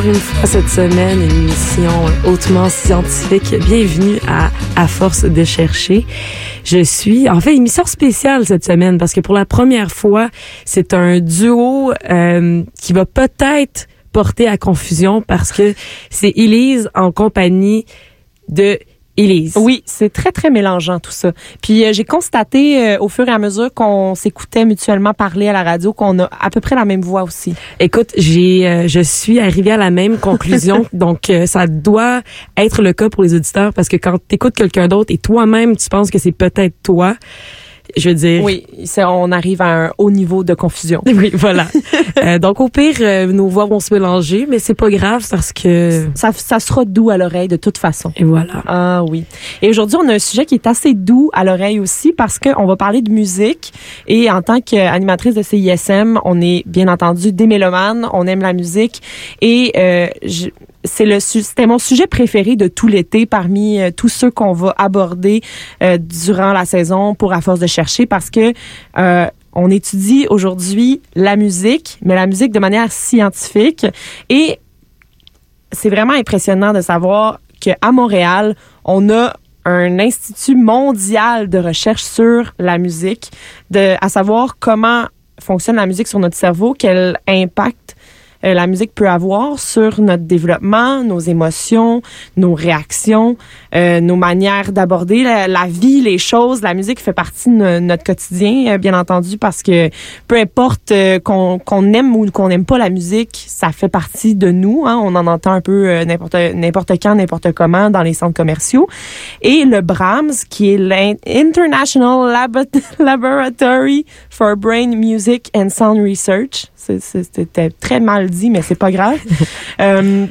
Une fois cette semaine, une émission hautement scientifique. Bienvenue à À Force de chercher. Je suis, en fait, émission spéciale cette semaine parce que pour la première fois, c'est un duo euh, qui va peut-être porter à confusion parce que c'est Elise en compagnie de Élise. Oui, c'est très, très mélangeant tout ça. Puis euh, j'ai constaté euh, au fur et à mesure qu'on s'écoutait mutuellement parler à la radio qu'on a à peu près la même voix aussi. Écoute, j'ai, euh, je suis arrivée à la même conclusion, donc euh, ça doit être le cas pour les auditeurs parce que quand tu écoutes quelqu'un d'autre et toi-même tu penses que c'est peut-être toi, je veux dire. Oui, on arrive à un haut niveau de confusion. Oui, voilà. Euh, donc au pire, euh, nos voix vont se mélanger, mais c'est pas grave parce que Ça, ça sera doux à l'oreille de toute façon. et voilà. Ah oui. Et aujourd'hui, on a un sujet qui est assez doux à l'oreille aussi parce qu'on va parler de musique. Et en tant qu'animatrice de CISM, on est bien entendu des mélomanes, on aime la musique. Et euh, je- c'est le c'était mon sujet préféré de tout l'été parmi euh, tous ceux qu'on va aborder euh, durant la saison pour à force de chercher parce que euh, on étudie aujourd'hui la musique, mais la musique de manière scientifique et c'est vraiment impressionnant de savoir qu'à Montréal, on a un institut mondial de recherche sur la musique, de, à savoir comment fonctionne la musique sur notre cerveau, quel impact euh, la musique peut avoir sur notre développement, nos émotions, nos réactions, euh, nos manières d'aborder la, vie, les choses. La musique fait partie de no- notre quotidien, euh, bien entendu, parce que peu importe euh, qu'on aime ou qu'on n'aime pas la musique, ça fait partie de nous. Hein. On en entend un peu euh, n'importe n'importe quand, n'importe comment dans les centres commerciaux. Et le Brahms, qui est l'International Labo- Laboratory for Brain Music and Sound Research. C'était très mal dit, mais c'est pas grave. Euh,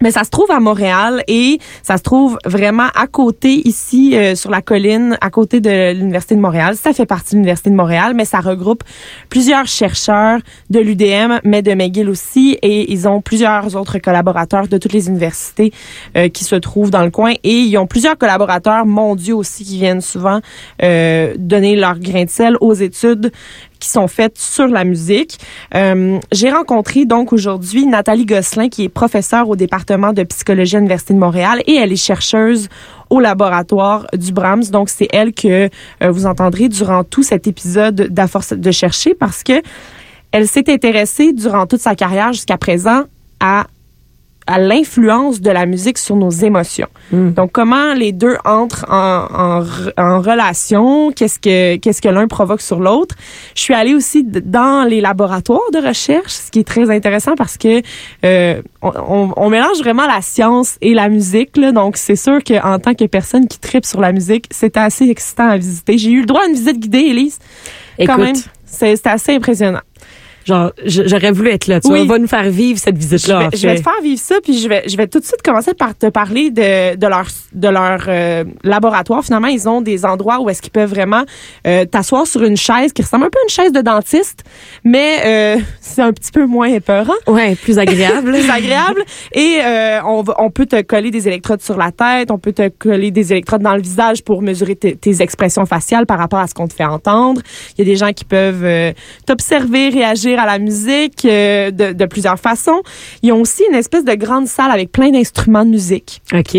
mais ça se trouve à Montréal et ça se trouve vraiment à côté ici euh, sur la colline, à côté de l'Université de Montréal. Ça fait partie de l'Université de Montréal, mais ça regroupe plusieurs chercheurs de l'UDM, mais de McGill aussi, et ils ont plusieurs autres collaborateurs de toutes les universités euh, qui se trouvent dans le coin. Et ils ont plusieurs collaborateurs mondiaux aussi qui viennent souvent euh, donner leur grain de sel aux études qui sont faites sur la musique. Euh, J'ai rencontré donc aujourd'hui Nathalie Gosselin, qui est professeure au département de psychologie à l'Université de Montréal et elle est chercheuse au laboratoire du Brahms. Donc, c'est elle que euh, vous entendrez durant tout cet épisode d'À de chercher parce que elle s'est intéressée durant toute sa carrière jusqu'à présent à à l'influence de la musique sur nos émotions. Donc comment les deux entrent en, en, re- en relation, qu'est-ce que qu'est-ce que l'un provoque sur l'autre? Je suis allée aussi dans les laboratoires de recherche, ce qui est très intéressant parce que euh, on, mélange vraiment la science et la musique. Là, donc c'est sûr qu'en tant que personne qui tripe sur la musique, c'est assez excitant à visiter. J'ai eu le droit à une visite guidée, Elise. Quand Écoute, même, c'est c'est assez impressionnant. Genre, j'aurais voulu être là. Tu Oui. va nous faire vivre cette Je visite-là. en je vais te faire vivre ça, puis je vais, je vais tout de suite commencer par te parler de, de leur, de leur euh, laboratoire. Finalement, ils ont des endroits où est-ce qu'ils peuvent vraiment euh, t'asseoir sur une chaise qui ressemble un peu à une chaise de dentiste, mais euh, c'est un petit peu moins épeurant. Ouais, plus agréable. Plus agréable et on, va, on peut te coller des électrodes sur la tête, on peut te coller des électrodes dans le visage pour mesurer tes- expressions faciales par rapport à ce qu'on te fait entendre. Il y a des gens qui peuvent t'observer, réagir à la musique euh, de, de plusieurs façons. Ils ont aussi une espèce de grande salle avec plein d'instruments de musique. OK.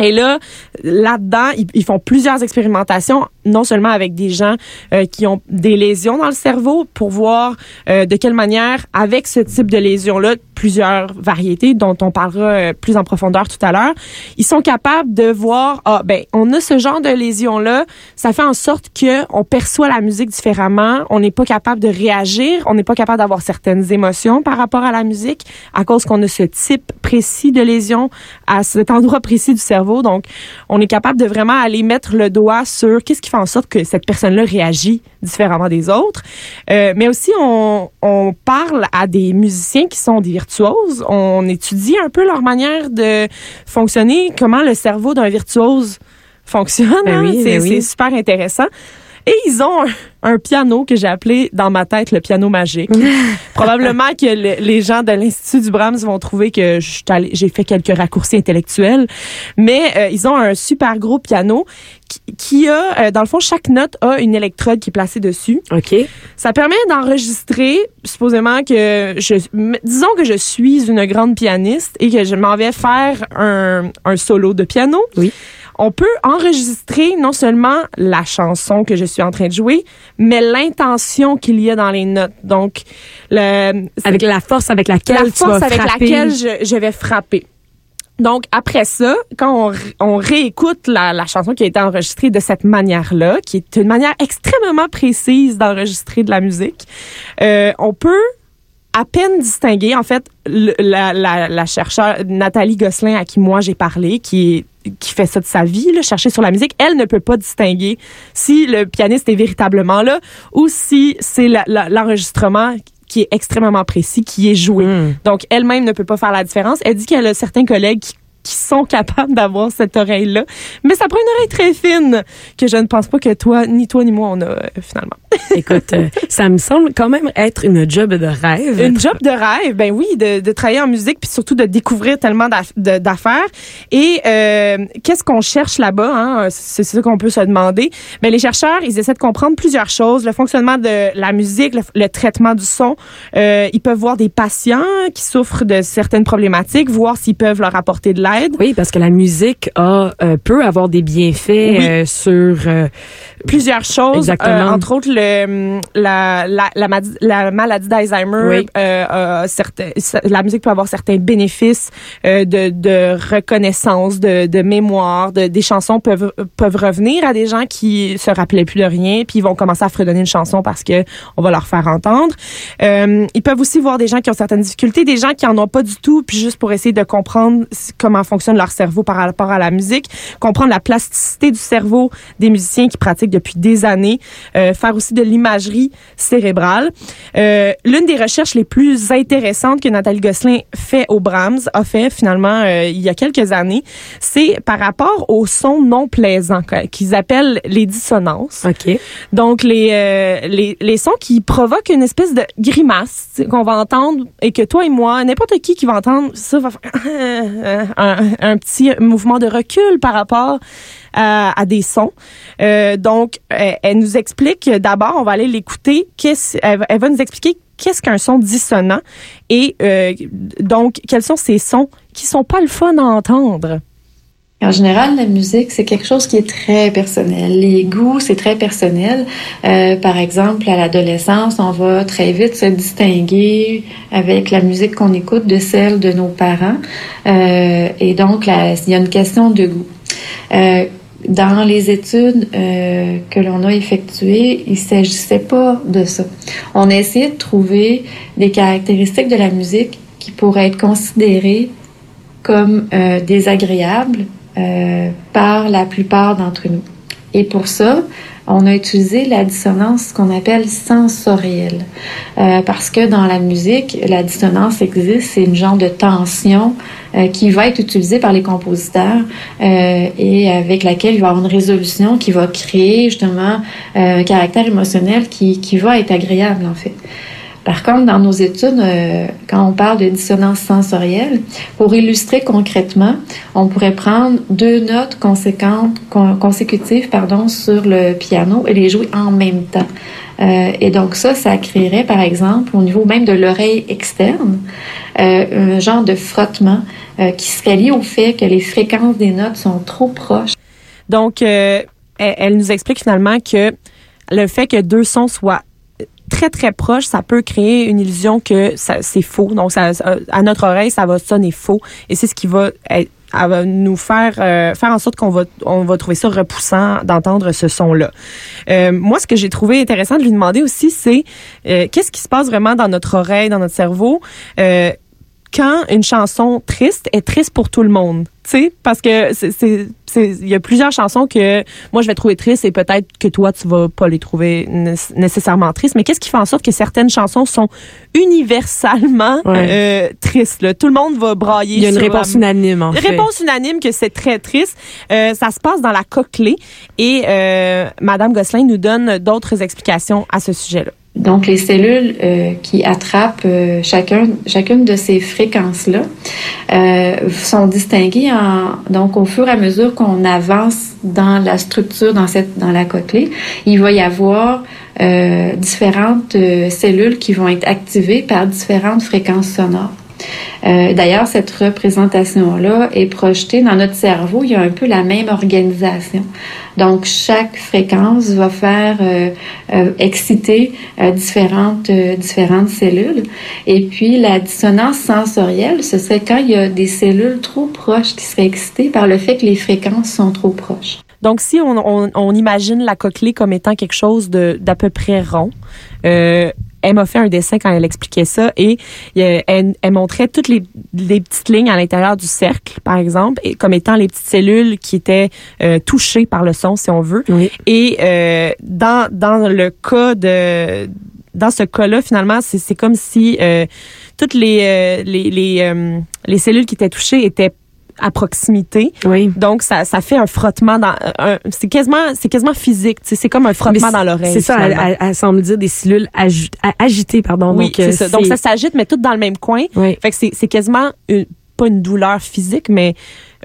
Et là, là-dedans, ils, ils font plusieurs expérimentations, non seulement avec des gens euh, qui ont des lésions dans le cerveau pour voir euh, de quelle manière, avec ce type de lésions-là, plusieurs variétés dont on parlera euh, plus en profondeur tout à l'heure, ils sont capables de voir, ah ben, on a ce genre de lésions-là, ça fait en sorte que on perçoit la musique différemment, on n'est pas capable de réagir, on n'est pas capable d'avoir certaines émotions par rapport à la musique à cause qu'on a ce type précis de lésion à cet endroit précis du cerveau. Donc, on est capable de vraiment aller mettre le doigt sur qu'est-ce qui fait en sorte que cette personne-là réagit différemment des autres. Euh, mais aussi, on, on parle à des musiciens qui sont des virtuoses. On étudie un peu leur manière de fonctionner, comment le cerveau d'un virtuose fonctionne. Ben hein. oui, c'est ben oui. super intéressant. Et ils ont un, un piano que j'ai appelé dans ma tête le piano magique. Probablement que le- les gens de l'Institut du Brahms vont trouver que j'ai fait quelques raccourcis intellectuels. Mais euh, ils ont un super gros piano qui, qui a, euh, dans le fond, chaque note a une électrode qui est placée dessus. OK. Ça permet d'enregistrer, supposément que je, disons que je suis une grande pianiste et que je m'en vais faire un, un solo de piano. Oui. On peut enregistrer non seulement la chanson que je suis en train de jouer, mais l'intention qu'il y a dans les notes. Donc, le, Avec la force avec laquelle la tu force vas avec frapper. laquelle je, je vais frapper. Donc après ça, quand on, réécoute la, la chanson qui a été enregistrée de cette manière-là, qui est une manière extrêmement précise d'enregistrer de la musique, euh, on peut à peine distinguer, en fait, le- la, la, la chercheure Nathalie Gosselin à qui moi j'ai parlé, qui est qui fait ça de sa vie, là, chercher sur la musique, elle ne peut pas distinguer si le pianiste est véritablement là ou si c'est l'enregistrement qui est extrêmement précis, qui est joué. Hmm. Donc, elle-même ne peut pas faire la différence. Elle dit qu'elle a certains collègues qui, qui sont capables d'avoir cette oreille-là. Mais ça prend une oreille très fine que je ne pense pas que toi, ni toi, ni moi, on a euh, finalement. Écoute, euh, ça me semble quand même être une job de rêve. Une job de rêve, ben oui, de, de travailler en musique, puis surtout de découvrir tellement d'affaires. Et euh, qu'est-ce qu'on cherche là-bas? Hein? C'est ça qu'on peut se demander. Ben, les chercheurs, ils essaient de comprendre plusieurs choses. Le fonctionnement de la musique, le, le traitement du son. Euh, ils peuvent voir des patients qui souffrent de certaines problématiques, voir s'ils peuvent leur apporter de l'aide. Oui, parce que la musique a euh, peut avoir des bienfaits Oui. euh, sur euh, plusieurs choses, Exactement. entre autres le, la, la, la, madi- la maladie d'Alzheimer. Oui. euh, la musique peut avoir certains bénéfices euh, de, de reconnaissance, de, de mémoire. De, des chansons peuvent, peuvent revenir à des gens qui se rappelaient plus de rien, puis ils vont commencer à fredonner une chanson parce que on va leur faire entendre. Euh, ils peuvent aussi voir des gens qui ont certaines difficultés, des gens qui en ont pas du tout, puis juste pour essayer de comprendre comment fonctionne leur cerveau par rapport à la musique, comprendre la plasticité du cerveau des musiciens qui pratiquent depuis des années, faire aussi de l'imagerie cérébrale. Euh, L'une des recherches les plus intéressantes que Nathalie Gosselin fait au Brahms, a fait finalement euh, il y a quelques années, c'est par rapport aux sons non plaisants qu'ils appellent les dissonances. OK. Donc les, euh, les les sons qui provoquent une espèce de grimace qu'on va entendre et que toi et moi, n'importe qui qui va entendre ça va faire un, un petit mouvement de recul par rapport à, à des sons. Euh, donc euh, elle nous explique d'abord, on va aller l'écouter. Qu'est-ce, elle, va- nous expliquer qu'est-ce qu'un son dissonant et euh, donc quels sont ces sons qui sont pas le fun à entendre. En général, la musique, c'est quelque chose qui est très personnel. Les goûts, c'est très personnel. Euh, par exemple, à l'adolescence, on va très vite se distinguer avec la musique qu'on écoute de celle de nos parents. Euh, et donc, il y a une question de goût. Euh, dans les études euh, que l'on a effectuées, il s'agissait pas de ça. On a essayé de trouver des caractéristiques de la musique qui pourraient être considérées comme euh, désagréables euh, par la plupart d'entre nous. Et pour ça, on a utilisé la dissonance qu'on appelle sensorielle. Euh, parce que dans la musique, la dissonance existe, c'est une genre de tension euh, qui va être utilisée par les compositeurs euh, et avec laquelle il va y avoir une résolution qui va créer justement euh, un caractère émotionnel qui, qui va être agréable en fait. Par contre, dans nos études, euh, quand on parle de dissonance sensorielle, pour illustrer concrètement, on pourrait prendre deux notes conséquentes, con- consécutives pardon, sur le piano et les jouer en même temps. Euh, et donc ça, ça créerait, par exemple, au niveau même de l'oreille externe, euh, un genre de frottement euh, qui serait lié au fait que les fréquences des notes sont trop proches. Donc, euh, elle, elle nous explique finalement que le fait que deux sons soient très très proches, ça peut créer une illusion que c'est faux. Donc à notre oreille, ça va sonner faux et c'est ce qui va être- nous faire euh, faire en sorte qu'on va on va trouver ça repoussant d'entendre ce son là. moi ce que j'ai trouvé intéressant de lui demander aussi c'est euh, qu'est-ce qui se passe vraiment dans notre oreille, dans notre cerveau? Euh, quand une chanson triste est triste pour tout le monde. Tu sais, parce que c'est, il y a plusieurs chansons que moi je vais trouver tristes et peut-être que toi tu vas pas les trouver né- nécessairement tristes. Mais qu'est-ce qui fait en sorte que certaines chansons sont universellement euh, tristes là? Tout le monde va brailler. Il y a une sur, réponse euh, unanime, en fait. Réponse unanime que c'est très triste. Euh, ça se passe dans la cochlée et euh, Madame Gosselin nous donne d'autres explications à ce sujet-là. Donc, les cellules euh, qui attrapent euh, chacun, chacune de ces fréquences-là euh, sont distinguées en, donc au fur et à mesure qu'on avance dans la structure, dans cette, dans la cochlée, il va y avoir euh, différentes euh, cellules qui vont être activées par différentes fréquences sonores. Euh, D'ailleurs, cette représentation-là est projetée dans notre cerveau. Il y a un peu la même organisation. Donc, chaque fréquence va faire euh, euh, exciter différentes, différentes cellules. Et puis, la dissonance sensorielle, ce serait quand il y a des cellules trop proches qui seraient excitées par le fait que les fréquences sont trop proches. Donc, si on, imagine la cochlée comme étant quelque chose d'à peu près rond, elle m'a fait un dessin quand elle expliquait ça et euh, elle, elle montrait toutes les, les petites lignes à l'intérieur du cercle, par exemple, et comme étant les petites cellules qui étaient euh, touchées par le son, si on veut. Oui. Et euh, dans dans le cas de dans ce cas-là, finalement, c'est c'est comme si euh, toutes les euh, les les, euh, les cellules qui étaient touchées étaient à proximité. Oui. Donc ça, ça fait un frottement dans un- c'est quasiment c'est quasiment physique, tu sais, c'est comme un frottement Mais dans l'oreille. C'est ça, elle, elle- semble dire des cellules agi- agitées, pardon. oui, donc, c'est euh, ça. Donc ça s'agite mais tout dans le même coin. Oui. Fait que c'est c'est quasiment une, pas une douleur physique mais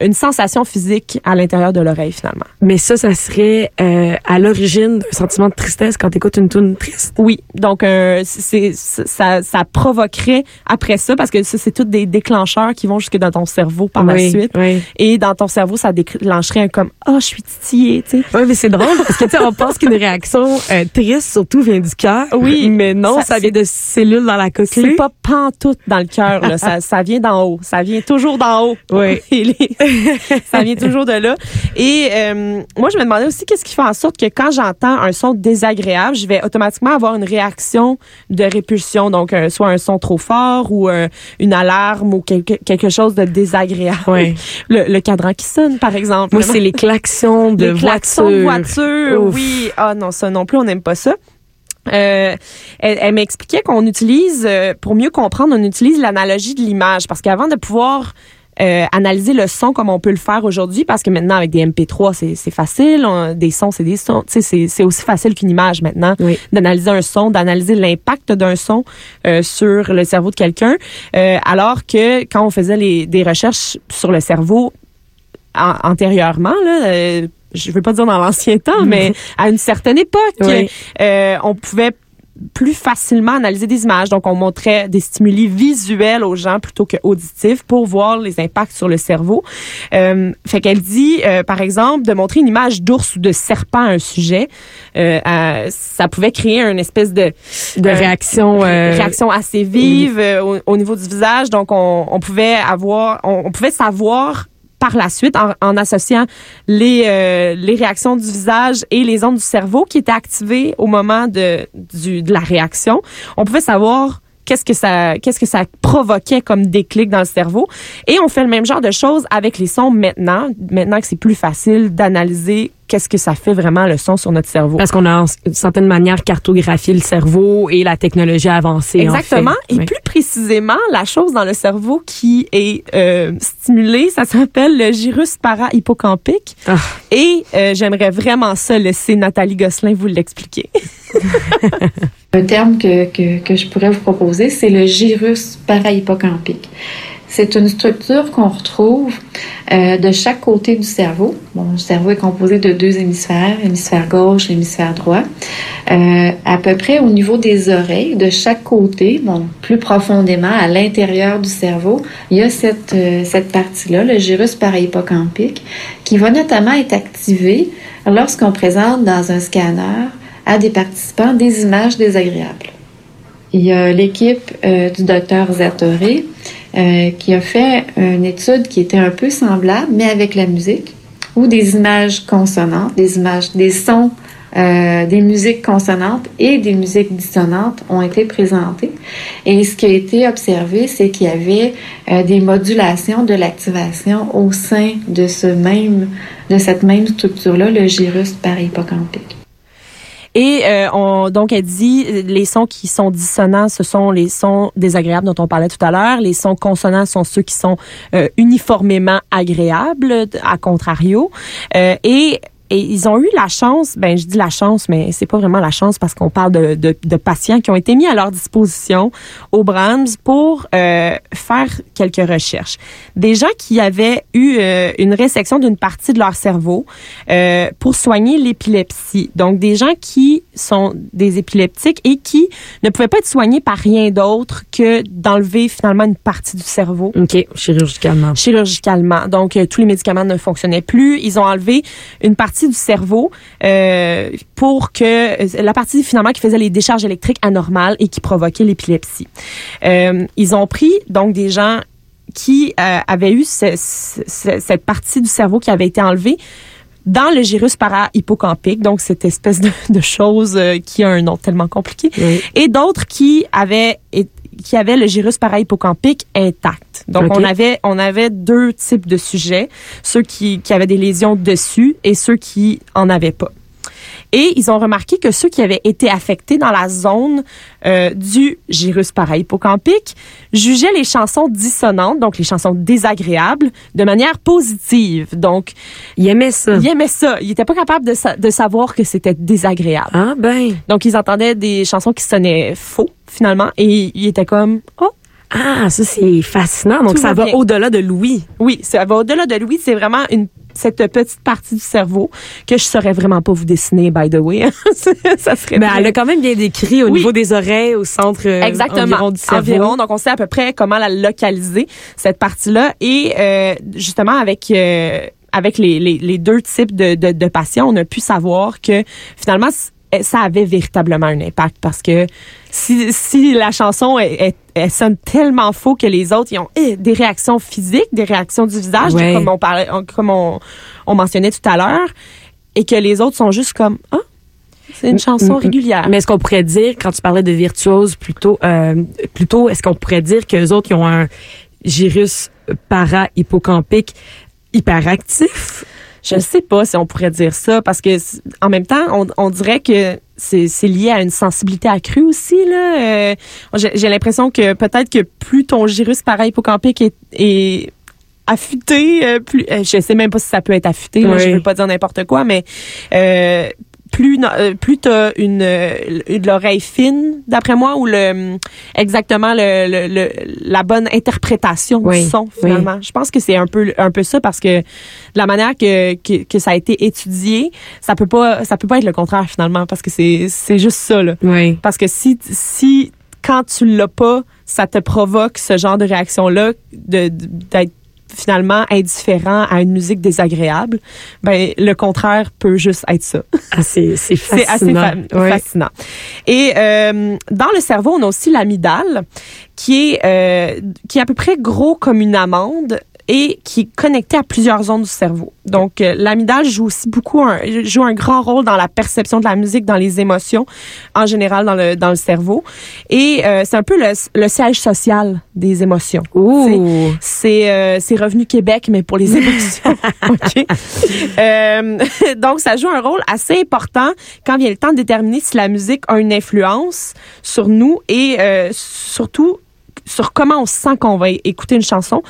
une sensation physique à l'intérieur de l'oreille finalement. Mais ça, ça serait euh, à l'origine d'un sentiment de tristesse quand t'écoutes une tune triste? Oui, donc euh, c'est c'est- ça ça provoquerait après ça parce que ça c'est tous des déclencheurs qui vont jusque dans ton cerveau par la suite Oui. et dans ton cerveau ça déclencherait un comme ah je suis titillée, tu sais. Oui, mais c'est drôle parce que tu sais, on pense qu'une réaction euh, triste surtout vient du cœur. Oui, mais non, ça- ça, vient de cellules dans la C'est cochlée. pas pantoute dans le cœur, là. ça, ça vient d'en haut. Ça vient toujours d'en haut. Oui. Ça vient toujours de là. Et euh, moi, je me demandais aussi qu'est-ce qui fait en sorte que quand j'entends un son désagréable, je vais automatiquement avoir une réaction de répulsion. Donc, euh, soit un son trop fort ou euh, une alarme ou quelque, quelque chose de désagréable. Oui. Le, le cadran qui sonne, par exemple. Moi, c'est les klaxons de Les klaxons voiture. voiture, Ouf. oui. Ah non, ça non plus, on n'aime pas ça. Euh, elle, elle m'expliquait qu'on utilise, euh, pour mieux comprendre, on utilise l'analogie de l'image. Parce qu'avant de pouvoir euh, analyser le son comme on peut le faire aujourd'hui, parce que maintenant, avec des MP3, c'est- facile. on- des sons, c'est des sons. Tu sais, c'est- c'est aussi facile qu'une image maintenant Oui. d'analyser un son, d'analyser l'impact d'un son euh, sur le cerveau de quelqu'un. Euh, alors que quand on faisait les, des recherches sur le cerveau an- antérieurement, là, je veux pas dire dans l'ancien temps, mais à une certaine époque, Oui. euh, on pouvait plus facilement analyser des images. Donc, on montrait des stimuli visuels aux gens plutôt que auditifs pour voir les impacts sur le cerveau. Euh, fait qu'elle dit, euh, par exemple, de montrer une image d'ours ou de serpent à un sujet, euh, à- ça pouvait créer une espèce de De réaction. euh, réaction assez vive euh, au, au niveau du visage. Donc, on, on pouvait avoir, on, on pouvait savoir par la suite, en, associant les, euh, les réactions du visage et les ondes du cerveau qui étaient activées au moment de, du, de la réaction, on pouvait savoir qu'est-ce que ça qu'est-ce que ça provoquait comme déclic dans le cerveau et on fait le même genre de choses avec les sons maintenant maintenant que c'est plus facile d'analyser qu'est-ce que ça fait vraiment le son sur notre cerveau Parce qu'on a en certaine manière cartographié le cerveau et la technologie a avancé. en Exactement. fait. Et Oui. plus précisément, la chose dans le cerveau qui est euh, stimulée, ça s'appelle le gyrus para-hippocampique. Ah. Et euh, j'aimerais vraiment ça laisser Nathalie Gosselin vous l'expliquer. Un terme que, que, je pourrais vous proposer, c'est le gyrus parahippocampique. c'est une structure qu'on retrouve euh, de chaque côté du cerveau. Bon, le cerveau est composé de deux hémisphères, hémisphère gauche, hémisphère droit. Euh, à peu près au niveau des oreilles, de chaque côté, bon, plus profondément à l'intérieur du cerveau, il y a cette, euh, cette partie-là, le gyrus parahippocampique, qui va notamment être activé lorsqu'on présente dans un scanner à des participants des images désagréables. Il y a l'équipe euh, du docteur Zatoré euh, qui a fait une étude qui était un peu semblable, mais avec la musique, où des images consonantes, des images, des sons, euh, des musiques consonantes et des musiques dissonantes ont été présentées. Et ce qui a été observé, c'est qu'il y avait des modulations de l'activation au sein de ce même, de cette même structure-là, le gyrus parahippocampique. Et euh, on, donc, elle dit, les sons qui sont dissonants, ce sont les sons désagréables dont on parlait tout à l'heure. Les sons consonants sont ceux qui sont euh, uniformément agréables, à contrario. Euh, et et ils ont eu la chance, ben je dis la chance, mais c'est pas vraiment la chance parce qu'on parle de, de, de, patients qui ont été mis à leur disposition au Brahms pour euh, faire quelques recherches. Des gens qui avaient eu euh, une résection d'une partie de leur cerveau euh, pour soigner l'épilepsie. Donc des gens qui sont des épileptiques et qui ne pouvaient pas être soignés par rien d'autre que d'enlever finalement une partie du cerveau. OK, chirurgicalement. Chirurgicalement. Donc tous les médicaments ne fonctionnaient plus. Ils ont enlevé une partie du cerveau euh, pour que la partie finalement qui faisait les décharges électriques anormales et qui provoquait l'épilepsie. Euh, ils ont pris donc des gens qui euh, avaient eu ce, ce, cette partie du cerveau qui avait été enlevée dans le gyrus para-hippocampique, donc cette espèce de, de chose euh, qui a un nom tellement compliqué, Oui. et d'autres qui avaient qui avaient le gyrus parahippocampique intact. Donc on avait on avait deux types de sujets, ceux qui, qui avaient des lésions dessus et ceux qui en avaient pas. Et ils ont remarqué que ceux qui avaient été affectés dans la zone euh, du gyrus parahippocampique jugeaient les chansons dissonantes, donc les chansons désagréables, de manière positive. Donc, Il aimait ça. ils aimaient ça. Ils n'étaient pas capables de, sa- de savoir que c'était désagréable. Ah ben. Donc, ils entendaient des chansons qui sonnaient faux, finalement, et ils étaient comme, oh, Ah, ça c'est fascinant. Donc Tout ça va au-delà de Louis. oui, ça va au-delà de Louis, c'est vraiment une cette petite partie du cerveau que je saurais vraiment pas vous dessiner, by the way. ça serait Mais elle a quand même bien décrit au Oui. niveau des oreilles, au centre euh, Exactement. environ du cerveau. Environ. Donc, on sait à peu près comment la localiser, cette partie-là. Et euh, justement, avec... euh, avec les, les, les deux types de, de, de patients, on a pu savoir que finalement, ça avait véritablement un impact parce que si, si la chanson elle, elle- elle sonne tellement faux que les autres ils ont eh, des réactions physiques, des réactions du visage, Ouais. comme on parlait, comme on, on mentionnait tout à l'heure, et que les autres sont juste comme ah, c'est une chanson Mm, mm, régulière. Mais est-ce qu'on pourrait dire, quand tu parlais de virtuose, plutôt, euh, plutôt, est-ce qu'on pourrait dire que les autres ils ont un gyrus para-hippocampique hyperactif? Je ne sais pas si on pourrait dire ça parce que en même temps, on, on dirait que c'est c'est lié à une sensibilité accrue aussi là. Euh, J'ai l'impression que peut-être que plus ton gyrus parahippocampique est, est affûté, euh, plus euh, je sais même pas si ça peut être affûté. là, Oui. je veux pas dire n'importe quoi, mais euh, plus euh, plus t'as une, euh, de l'oreille fine d'après moi ou le exactement le, le- le- la bonne interprétation Oui, du son oui. finalement. Je pense que c'est un peu un peu ça parce que de la manière que, que, que ça a été étudié, ça peut pas ça peut pas être le contraire finalement parce que c'est c'est juste ça là. Oui. Parce que si si quand tu l'as pas, ça te provoque ce genre de réaction là de- d'être finalement indifférent à une musique désagréable, ben le contraire peut juste être ça. Ah, c'est, c'est C'est assez fascinant. fa- Oui. fascinant. Et euh, dans le cerveau, on a aussi l'amygdale, qui est euh, qui est à peu près gros comme une amande et qui est connecté à plusieurs zones du cerveau. Donc, euh, l'amygdale joue aussi beaucoup un, joue un grand rôle dans la perception de la musique, dans les émotions, en général dans le dans le cerveau. Et euh, c'est un peu le, le siège social des émotions. Ouh. C'est euh, Revenu Québec, mais pour les émotions. OK? Euh, donc, ça joue un rôle assez important quand vient le temps de déterminer si la musique a une influence sur nous et euh, surtout sur comment on sent qu'on va écouter une chanson.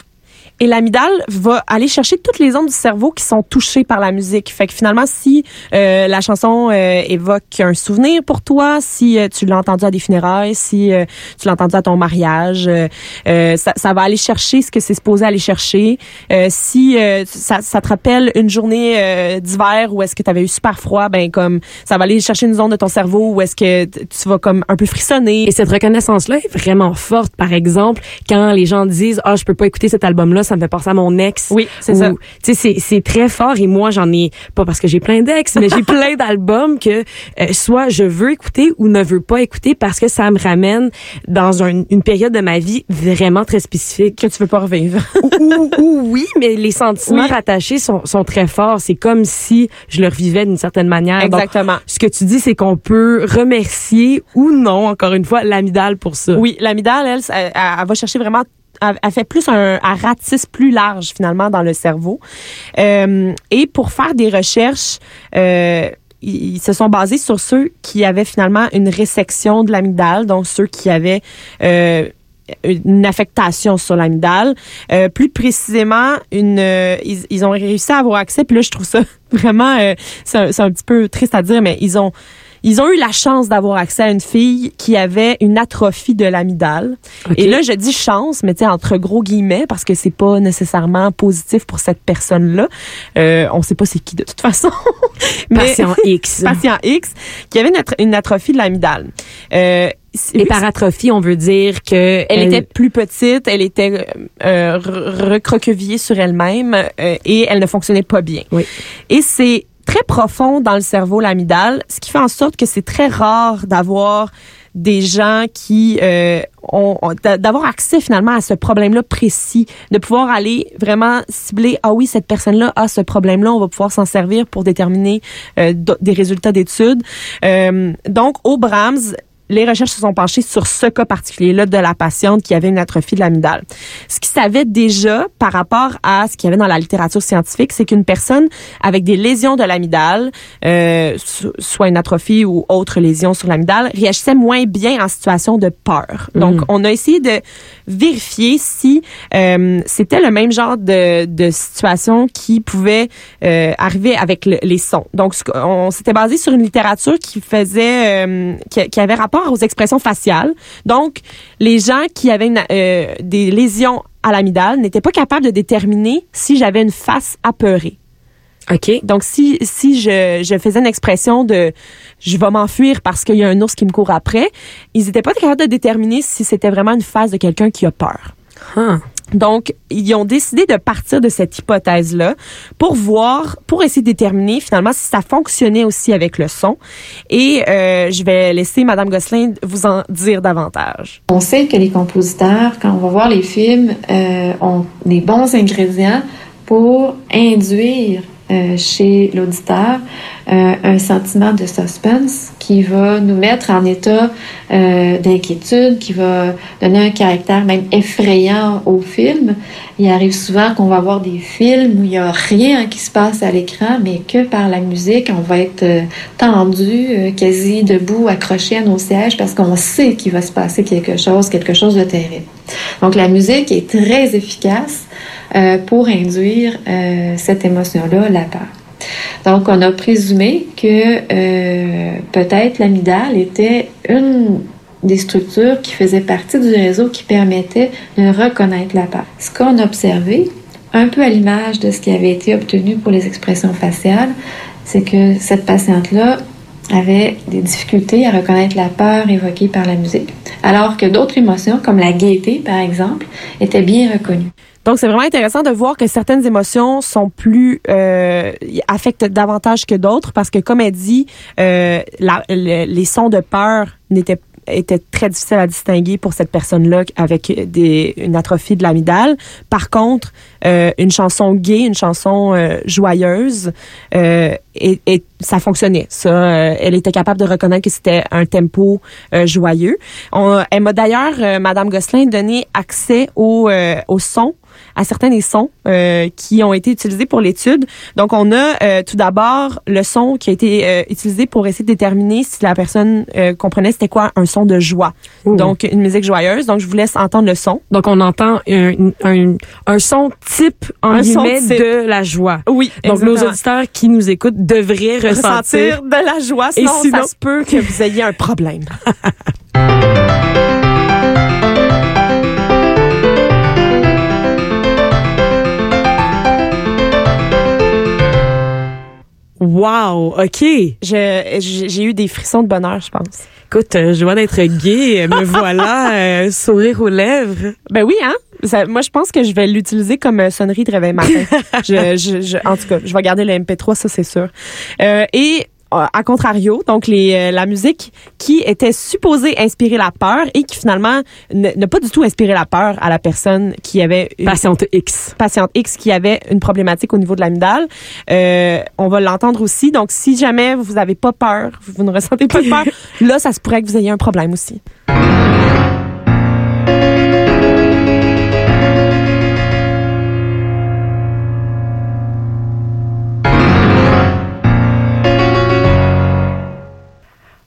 Et l'amygdale va aller chercher toutes les zones du cerveau qui sont touchées par la musique. Fait que finalement, si euh, la chanson euh, évoque un souvenir pour toi, si euh, tu l'as entendu à des funérailles, si tu l'as entendu à ton mariage, ça, ça, va aller chercher ce que c'est supposé aller chercher. si ça, ça, te rappelle une journée d'hiver où est-ce que tu avais eu super froid, ben comme ça va aller chercher une zone de ton cerveau où est-ce que tu vas comme un peu frissonner. Et cette reconnaissance-là est vraiment forte. Par exemple, quand les gens disent ah je peux pas écouter cet album-là, ça me fait penser à mon ex. Oui, c'est ça. Tu sais, c'est très fort. Et moi, j'en ai pas parce que j'ai plein d'ex, mais j'ai plein d'albums que euh, soit je veux écouter ou ne veux pas écouter parce que ça me ramène dans une période de ma vie vraiment très spécifique que tu veux pas revivre. ou, oui, mais les sentiments rattachés sont, sont très forts. C'est comme si je le revivais d'une certaine manière. Exactement. ce que tu dis, c'est qu'on peut remercier ou non, encore une fois, l'amidale pour ça. Oui, l'amidale, elle, elle, elle va chercher vraiment a fait plus un, ratisse plus large finalement dans le cerveau. Euh, et pour faire des recherches, euh, ils, se sont basés sur ceux qui avaient finalement une résection de l'amygdale, donc ceux qui avaient euh, une affectation sur l'amygdale. Euh, plus précisément, une, euh, ils, ils, ont réussi à avoir accès. Puis là, je trouve ça vraiment, euh, c'est un, petit peu triste à dire, mais ils ont ils ont eu la chance d'avoir accès à une fille qui avait une atrophie de l'amygdale. Et là, je dis chance, mais tu entre gros guillemets, parce que c'est pas nécessairement positif pour cette personne-là. Euh, on sait pas c'est qui de toute façon. patient X. patient X, qui avait une, atrophie de l'amygdale. Euh, et par atrophie, on veut dire que elle, était plus petite, elle était euh, recroquevillée sur elle-même euh, et elle ne fonctionnait pas bien. Oui. Et c'est très profond dans le cerveau, l'amygdale, ce qui fait en sorte que c'est très rare d'avoir des gens qui euh, ont, d'avoir accès finalement à ce problème-là précis, de pouvoir aller vraiment cibler ah oui cette personne-là a ce problème-là, on va pouvoir s'en servir pour déterminer euh, des résultats d'études. Euh, donc au Brahms, les recherches se sont penchées sur ce cas particulier-là de la patiente qui avait une atrophie de l'amygdale. Ce qu'ils savaient déjà par rapport à ce qu'il y avait dans la littérature scientifique, c'est qu'une personne avec des lésions de l'amygdale, euh, soit une atrophie ou autre lésion sur l'amygdale, réagissait moins bien en situation de peur. Mm. Donc, on a essayé de vérifier si euh, c'était le même genre de, de situation qui pouvait euh, arriver avec les sons. Donc, on s'était basé sur une littérature qui faisait, qui, qui avait rapport aux expressions faciales. Donc, les gens qui avaient euh, des lésions à l'amygdale n'étaient pas capables de déterminer si j'avais une face apeurée. OK. Donc, si, si je, je faisais une expression de je vais m'enfuir parce qu'il y a un ours qui me court après, ils n'étaient pas capables de déterminer si c'était vraiment une face de quelqu'un qui a peur. Huh. Donc, ils ont décidé de partir de cette hypothèse-là pour voir, pour essayer de déterminer finalement si ça fonctionnait aussi avec le son. Et euh, je vais laisser Madame Gosselin vous en dire davantage. On sait que les compositeurs, quand on va voir les films, euh, ont des bons ingrédients pour induire euh, chez l'auditeur euh, un sentiment de suspense qui va nous mettre en état euh, d'inquiétude, qui va donner un caractère même effrayant au film. Il arrive souvent qu'on va voir des films où il n'y a rien qui se passe à l'écran, mais que par la musique, on va être tendu, quasi debout, accroché à nos sièges parce qu'on sait qu'il va se passer quelque chose, quelque chose de terrible. Donc la musique est très efficace euh, pour induire euh, cette émotion-là, la peur. Donc, on a présumé que euh, peut-être l'amygdale était une des structures qui faisait partie du réseau qui permettait de reconnaître la peur. Ce qu'on a observé, un peu à l'image de ce qui avait été obtenu pour les expressions faciales, c'est que cette patiente-là avait des difficultés à reconnaître la peur évoquée par la musique, alors que d'autres émotions, comme la gaieté par exemple, étaient bien reconnues. Donc, c'est vraiment intéressant de voir que certaines émotions sont plus euh, affectent davantage que d'autres parce que, comme elle dit, euh, la, les sons de peur n'étaient était très difficile à distinguer pour cette personne-là avec des, une atrophie de l'amygdale. Par contre, euh, une chanson gay, une chanson euh, joyeuse, euh, et, et, ça fonctionnait. Ça, euh, elle était capable de reconnaître que c'était un tempo joyeux. On, elle m'a d'ailleurs, Madame Gosselin, donné accès au, au son à certains des sons euh, qui ont été utilisés pour l'étude. Donc, on a euh, tout d'abord le son qui a été euh, utilisé pour essayer de déterminer si la personne euh, comprenait c'était quoi un son de joie. Ouh. Donc, une musique joyeuse. Donc, je vous laisse entendre le son. Donc, on entend un, un, un son type, en Un son guillemets, type. de la joie. Oui. Donc, nos auditeurs qui nous écoutent devraient ressentir. ressentir de la joie. Sinon, sinon- ça se peut que vous ayez un problème. Wow, OK. J'ai eu des frissons de bonheur, je pense. Écoute, euh, je vois d'être gay. Me voilà, euh, sourire aux lèvres. Ben oui, hein? Ça- moi, je pense que je vais l'utiliser comme euh, sonnerie de réveil matin. je, je, je- en tout cas, je vais garder le MP3, ça c'est sûr. Euh, et euh, à contrario, donc les, euh, la musique qui était supposée inspirer la peur et qui finalement n'a pas du tout inspiré la peur à la personne qui avait une Patiente X. patiente X qui avait une problématique au niveau de l'amygdale. Euh, on va l'entendre aussi. Donc, si jamais vous n'avez pas peur, vous ne ressentez pas de peur, là, ça se pourrait que vous ayez un problème aussi.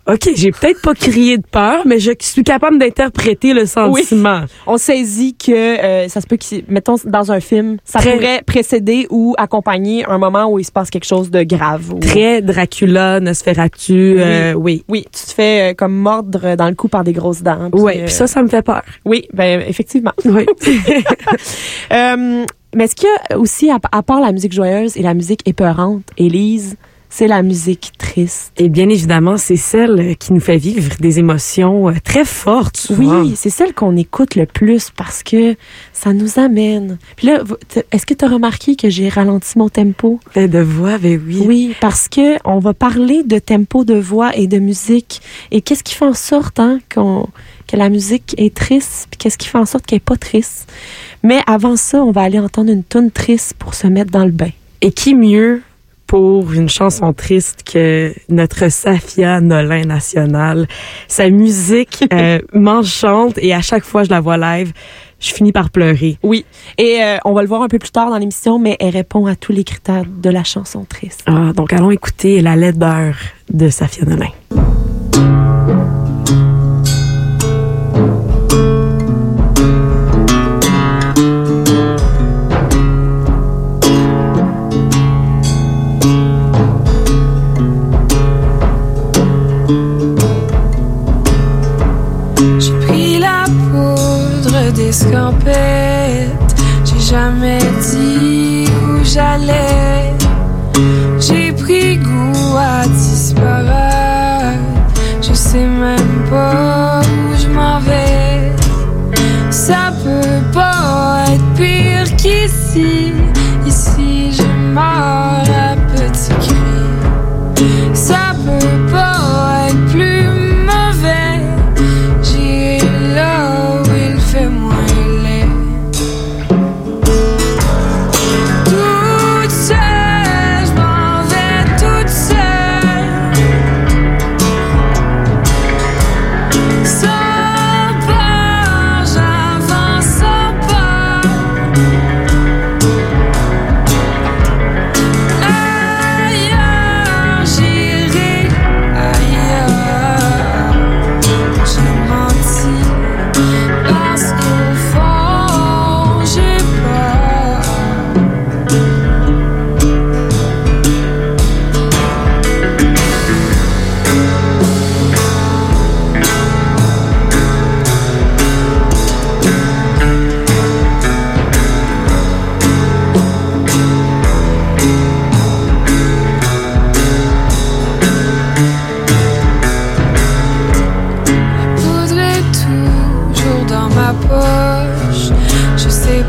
OK, j'ai peut-être pas crié de peur, mais je suis capable d'interpréter le sentiment. On saisit que euh, ça se peut que, mettons, dans un film, ça Très- pourrait précéder ou accompagner un moment où il se passe quelque chose de grave. ou- Très Dracula, Nosferatu, euh, oui. Oui, tu te fais euh, comme mordre dans le cou par des grosses dents. Ouais, euh, puis ça, ça me fait peur. Oui, ben effectivement. Oui. Euh, mais est-ce qu'il y a aussi, à, à part la musique joyeuse et la musique épeurante, Élise, c'est la musique triste. Et bien évidemment, c'est celle qui nous fait vivre des émotions euh, très fortes. souvent. Oui, c'est celle qu'on écoute le plus parce que ça nous amène. Puis là, est-ce que tu as remarqué que j'ai ralenti mon tempo? Euh, De voix, ben oui. Oui, parce que on va parler de tempo de voix et de musique. Et qu'est-ce qui fait en sorte hein, qu'on que la musique est triste, puis qu'est-ce qui fait en sorte qu'elle est pas triste? Mais avant ça, on va aller entendre une tune triste pour se mettre dans le bain. Et qui mieux pour une chanson triste que notre Safia Nolin nationale. Sa musique euh, m'enchante et à chaque fois que je la vois live, je finis par pleurer. Oui, et euh, on va le voir un peu plus tard dans l'émission, mais elle répond à tous les critères de la chanson triste. Ah, donc allons écouter La laideur de Safia Nolin.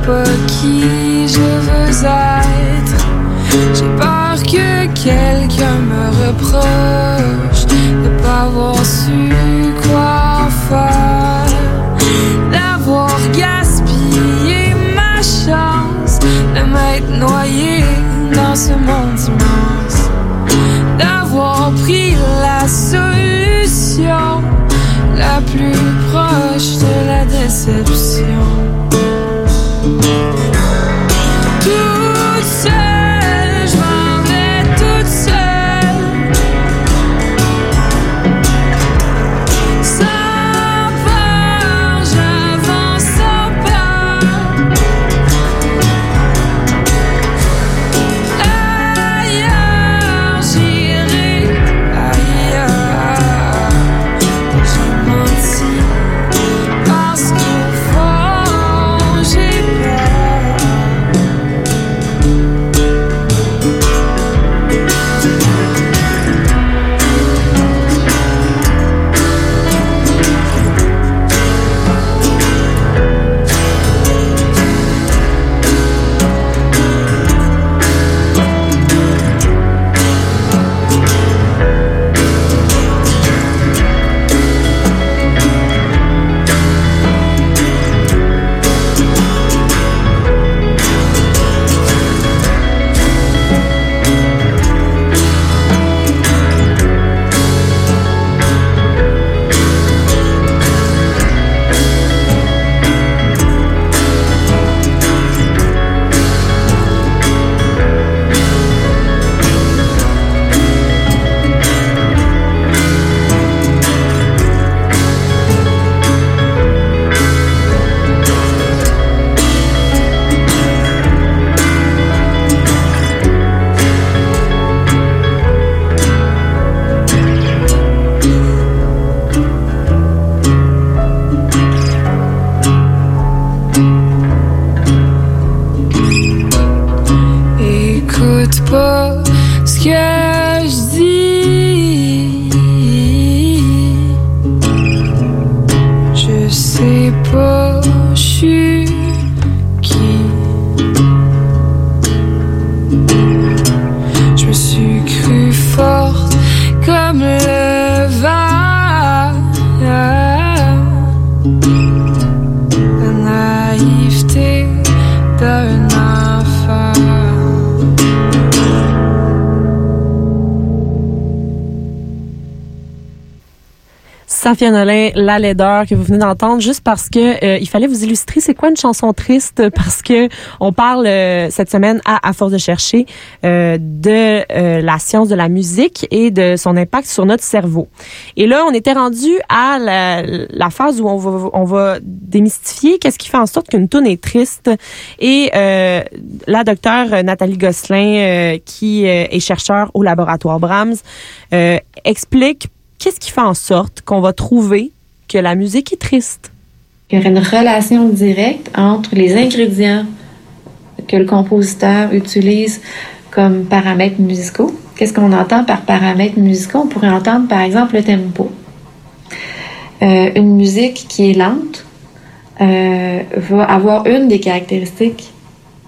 Pas qui je veux être. J'ai peur que quelqu'un me reproche de pas avoir su quoi faire. D'avoir gaspillé ma chance de m'être noyé dans ce monde immense d'avoir pris la solution la plus proche de la déception. La laideur que vous venez d'entendre, juste parce que euh, il fallait vous illustrer c'est quoi une chanson triste, parce que on parle euh, cette semaine à force de chercher euh, de la science de la musique et de son impact sur notre cerveau. Et là, on était rendu à la, phase où on va on va démystifier qu'est-ce qui fait en sorte qu'une tune est triste. Et la docteure Nathalie Gosselin, qui est chercheur au laboratoire Brahms, explique qu'est-ce qui fait en sorte qu'on va trouver que la musique est triste? Il y aurait une relation directe entre les ingrédients que le compositeur utilise comme paramètres musicaux. Qu'est-ce qu'on entend par paramètres musicaux? On pourrait entendre par exemple le tempo. Euh, une musique qui est lente euh, va avoir une des caractéristiques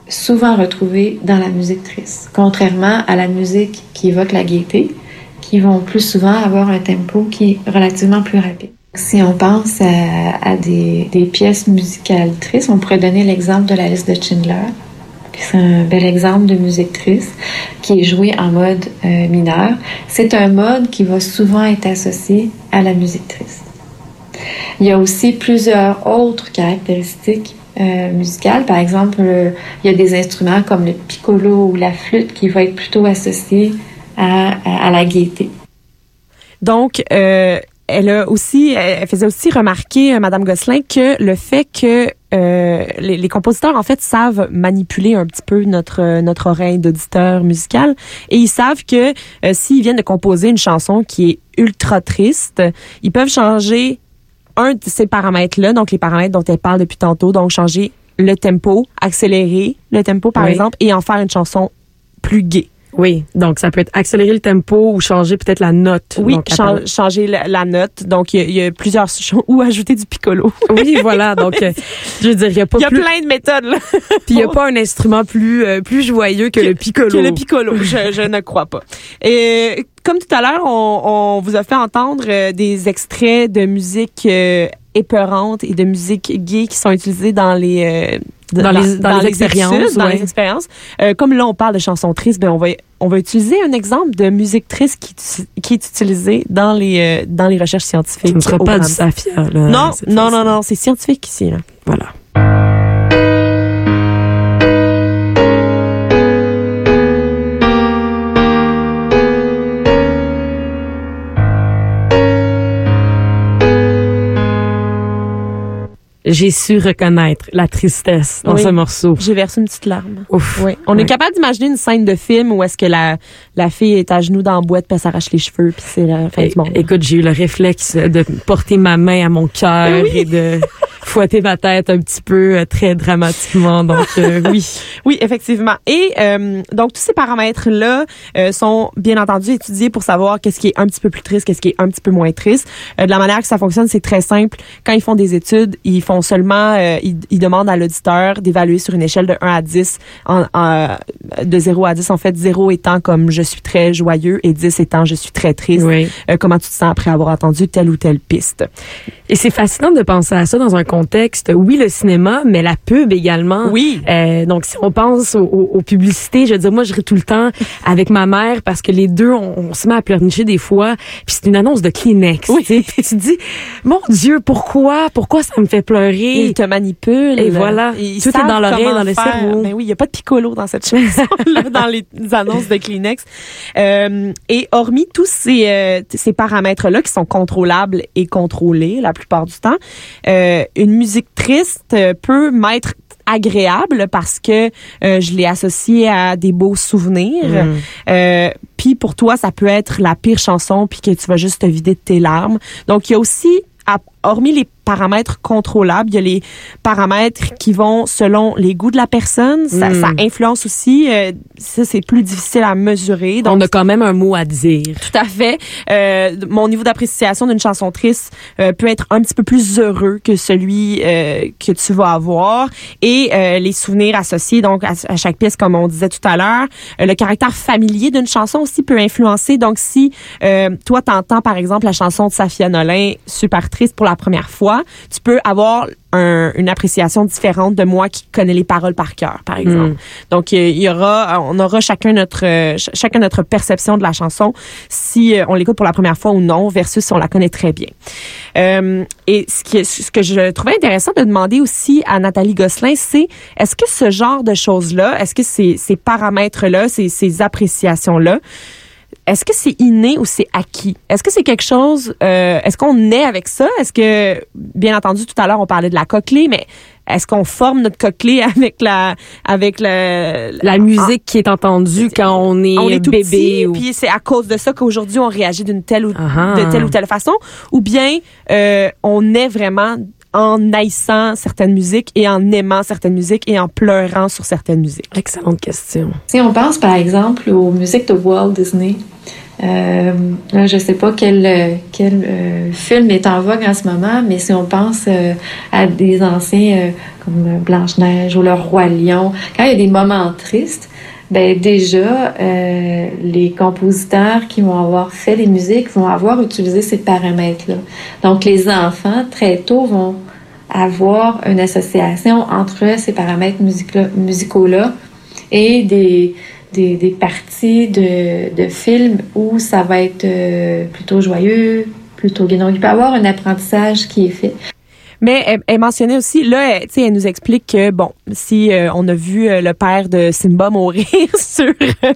souvent retrouvées dans la musique triste, contrairement à la musique qui évoque la gaieté, qui vont plus souvent avoir un tempo qui est relativement plus rapide. Si on pense à, des pièces musicales tristes, on pourrait donner l'exemple de la liste de Schindler, c'est un bel exemple de musique triste qui est jouée en mode euh, mineur. C'est un mode qui va souvent être associé à la musique triste. Il y a aussi plusieurs autres caractéristiques euh, musicales. Par exemple, euh, il y a des instruments comme le piccolo ou la flûte qui vont être plutôt associés à, à, à la gaieté. Donc, euh, elle a aussi, elle faisait aussi remarquer, euh, Madame Gosselin, que le fait que euh, les, les compositeurs en fait savent manipuler un petit peu notre notre oreille d'auditeur musical et ils savent que s'ils viennent de composer une chanson qui est ultra triste, ils peuvent changer un de ces paramètres-là, donc les paramètres dont elle parle depuis tantôt, donc changer le tempo, accélérer le tempo par Oui. exemple et en faire une chanson plus gaie. Oui, donc ça peut être accélérer le tempo ou changer peut-être la note. Oui, Donc, changer la, la note. Donc, il y, a- il y a plusieurs. Ou ajouter du piccolo. Oui, voilà. Donc, euh, je veux dire, il y a pas Il y a plus, plein de méthodes, là. puis il y a pas un instrument plus euh, plus joyeux que, le piccolo. Que le piccolo. je, je ne crois pas. Et comme tout à l'heure, on, on vous a fait entendre euh, des extraits de musique épeurante et de musique gay qui sont utilisés dans les euh, Dans les- dans les expériences, études, dans les expériences. Euh, comme là, on parle de chansons tristes, ben on va on va utiliser un exemple de musique triste qui, qui est utilisé dans les euh, dans les recherches scientifiques. Ce ne sera pas du. Safia. Là, Non, non, non, non, c'est scientifique ici. Là. Voilà. J'ai su reconnaître la tristesse dans Oui. ce morceau. J'ai versé une petite larme. Ouf. Oui. On est capable d'imaginer une scène de film où est-ce que la, la fille est à genoux dans la boîte puis elle s'arrache les cheveux puis c'est la fin du monde. Écoute, j'ai eu le réflexe de porter ma main à mon cœur et de fouetter ma tête un petit peu euh, très dramatiquement. Donc euh, oui. Oui, effectivement. Et euh, donc tous ces paramètres là sont bien entendu étudiés pour savoir qu'est-ce qui est un petit peu plus triste, qu'est-ce qui est un petit peu moins triste. Euh, de la manière que ça fonctionne, c'est très simple. Quand ils font des études, ils font seulement euh, ils, ils demandent à l'auditeur d'évaluer sur une échelle de 1 à 10 en, en- de 0 à 10 en fait 0 étant comme je suis très joyeux et 10 étant je suis très triste. Oui. Euh, comment tu te sens après avoir entendu telle ou telle piste? Et c'est fascinant de penser à ça dans un contexte, oui, le cinéma, mais la pub également. Oui. Euh, donc, si on pense aux, aux- aux publicités, je veux dire, moi, je ris tout le temps avec ma mère parce que les deux, on, on se met à pleurnicher des fois. Puis c'est une annonce de Kleenex. Oui. Puis tu dis, mon Dieu, pourquoi? Pourquoi ça me fait pleurer? Il te manipule. Et voilà. Ils Tout est dans l'oreille, dans le faire. cerveau. Mais oui, il n'y a pas de piccolo dans cette chanson-là, dans les annonces de Kleenex. Euh, et hormis tous ces, euh, ces paramètres-là qui sont contrôlables et contrôlés la plupart du temps, euh, une musique triste euh, peut m'être agréable parce que euh, je l'ai associée à des beaux souvenirs. Mm. Euh, puis pour toi, ça peut être la pire chanson puis que tu vas juste te vider de tes larmes. Donc il y a aussi à- hormis les paramètres contrôlables, il y a les paramètres qui vont selon les goûts de la personne. Ça, Mm. ça influence aussi. euh, ça, c'est plus difficile à mesurer. Donc, on a quand même un mot à dire. tout à fait. Euh, mon niveau d'appréciation d'une chanson triste euh, peut être un petit peu plus heureux que celui euh, que tu vas avoir. Et euh, les souvenirs associés donc à, à chaque pièce, comme on disait tout à l'heure, euh, le caractère familier d'une chanson aussi peut influencer. Donc si euh, toi t'entends par exemple la chanson de Safia Nolin super triste pour la première fois, tu peux avoir un- une appréciation différente de moi qui connais les paroles par cœur, par exemple. Donc, euh, il y aura, on aura chacun notre, ch- chacun notre perception de la chanson si euh, on l'écoute pour la première fois ou non, versus si on la connaît très bien. Euh, et ce, qui ce que je trouvais intéressant de demander aussi à Nathalie Gosselin, c'est est-ce que ce genre de choses-là, est-ce que ces, ces paramètres-là, ces, ces appréciations-là, est-ce que c'est inné ou c'est acquis? Est-ce que c'est quelque chose, euh, est-ce qu'on naît avec ça? Est-ce que, bien entendu, tout à l'heure, on parlait de la coquelée, mais est-ce qu'on forme notre coquelée avec la, avec le, La musique qui est entendue quand on est, on est tout bébé petit, ou puis c'est à cause de ça qu'aujourd'hui on réagit d'une telle ou Ah. de telle ou telle façon, ou bien euh, on est vraiment en haïssant certaines musiques et en aimant certaines musiques et en pleurant sur certaines musiques. Excellente question. Si on pense par exemple aux musiques de Walt Disney, euh, là, je sais pas quel, quel euh, film est en vogue en ce moment, mais si on pense euh, à des anciens euh, comme Blanche-Neige ou Le Roi Lion, quand il y a des moments tristes, ben déjà, euh, les compositeurs qui vont avoir fait les musiques vont avoir utilisé ces paramètres-là. Donc, les enfants, très tôt, vont avoir une association entre ces paramètres musicaux-là et des, des, des parties de, de films où ça va être euh, plutôt joyeux, plutôt gai. Donc, il peut y avoir un apprentissage qui est fait. Mais elle, elle mentionnait aussi, là, elle, tu sais, elle nous explique que, bon, si euh, on a vu euh, le père de Simba mourir sur euh,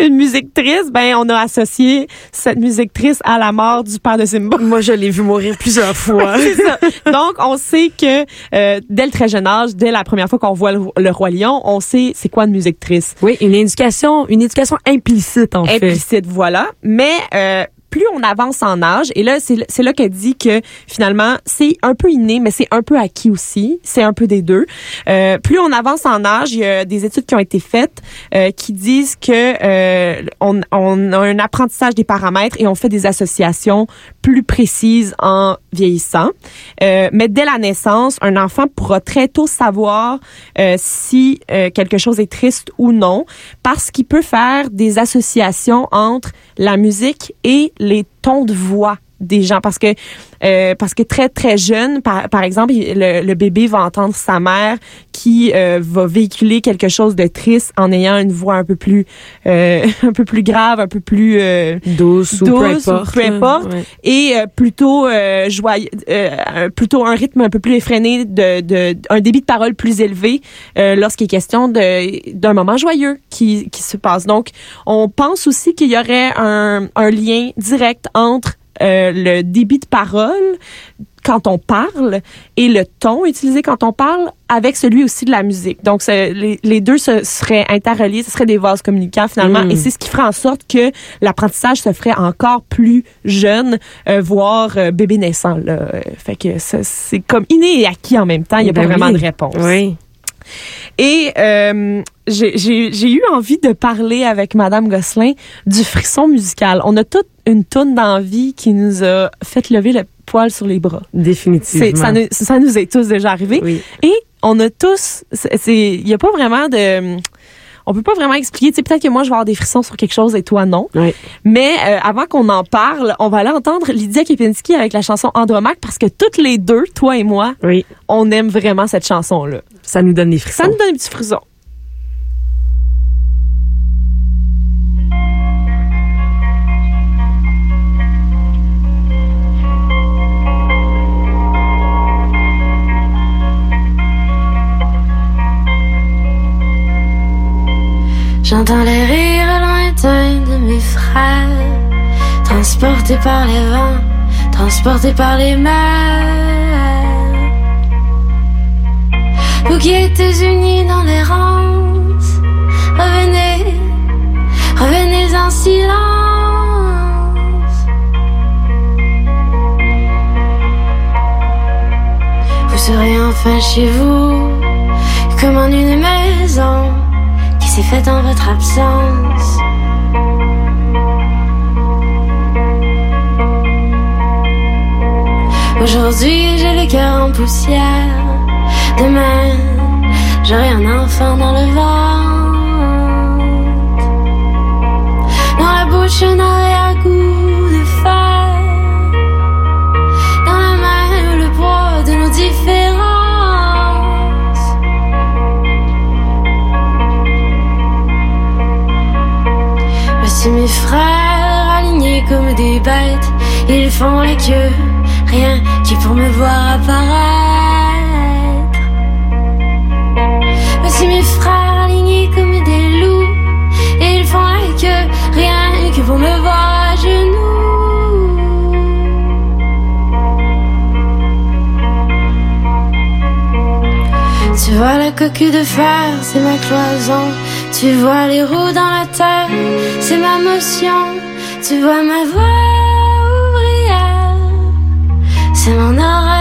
une musique triste, ben on a associé cette musique triste à la mort du père de Simba. Moi, je l'ai vu mourir plusieurs fois. Ça. Donc, on sait que euh, dès le très jeune âge, dès la première fois qu'on voit le, le roi lion, on sait c'est quoi une musique triste. oui, une éducation, une éducation implicite en fait. Implicite, voilà. Mais euh, plus on avance en âge, et là, c'est là qu'elle dit que finalement, c'est un peu inné, mais c'est un peu acquis aussi. C'est un peu des deux. Euh, plus on avance en âge, il y a des études qui ont été faites euh, qui disent que euh, on, on a un apprentissage des paramètres et on fait des associations plus précises en vieillissant. Euh, mais dès la naissance, un enfant pourra très tôt savoir euh, si euh, quelque chose est triste ou non, parce qu'il peut faire des associations entre la musique et les tons de voix des gens parce que euh, parce que très très jeune par, par exemple le, le bébé va entendre sa mère qui euh, va véhiculer quelque chose de triste en ayant une voix un peu plus euh, un peu plus grave un peu plus euh, douce ou peu douce ou importe. peu importe. Ouais. et euh, plutôt euh, joyeux, plutôt un rythme un peu plus effréné, de, de un débit de parole plus élevé euh, lorsqu'il est question de d'un moment joyeux qui qui se passe. Donc, on pense aussi qu'il y aurait un un lien direct entre euh, le débit de parole quand on parle et le ton utilisé quand on parle avec celui aussi de la musique. Donc, les, les deux se, seraient interreliés, ce seraient des vases communicants finalement, Mm. et c'est ce qui ferait en sorte que l'apprentissage se ferait encore plus jeune, euh, voire euh, bébé naissant. Là. Fait que c'est comme inné et acquis en même temps. Il n'y a Ben pas vraiment oui. de réponse. Oui. Et euh, j'ai- eu envie de parler avec Madame Gosselin du frisson musical. On a toute une toune d'envie qui nous a fait lever le poil sur les bras. Définitivement. Ça nous, ça nous est tous déjà arrivé. Oui. Et on a tous, il y a pas vraiment de, on peut pas vraiment expliquer. Tu sais, peut-être que moi je vais avoir des frissons sur quelque chose et toi non. Oui. Mais euh, avant qu'on en parle, on va aller entendre Lydia Kepinski avec la chanson Andromaque parce que toutes les deux, toi et moi, Oui. on aime vraiment cette chanson là. Ça nous donne des frissons. Ça nous donne un petit frisson. J'entends les rires lointains de mes frères, transportés par les vents, transportés par les mers. Vous qui étiez unis dans l'errance, revenez, revenez en silence. Vous serez enfin chez vous, comme en une maison s'est faite en votre absence. Aujourd'hui, j'ai le cœur en poussière. Demain, j'aurai un enfant dans le ventre. Dans la bouche, un arrière-goût de fer. Dans la main, le poids comme des bêtes. Ils font les queues, rien qui pour me voir apparaître. Voici mes frères alignés comme des loups. Ils font les queues, rien que pour me voir à genoux. Tu vois la coquille de fer, c'est ma cloison. Tu vois les roues dans la terre, c'est ma motion. Tu vois ma voix ouvrière, c'est mon oraison.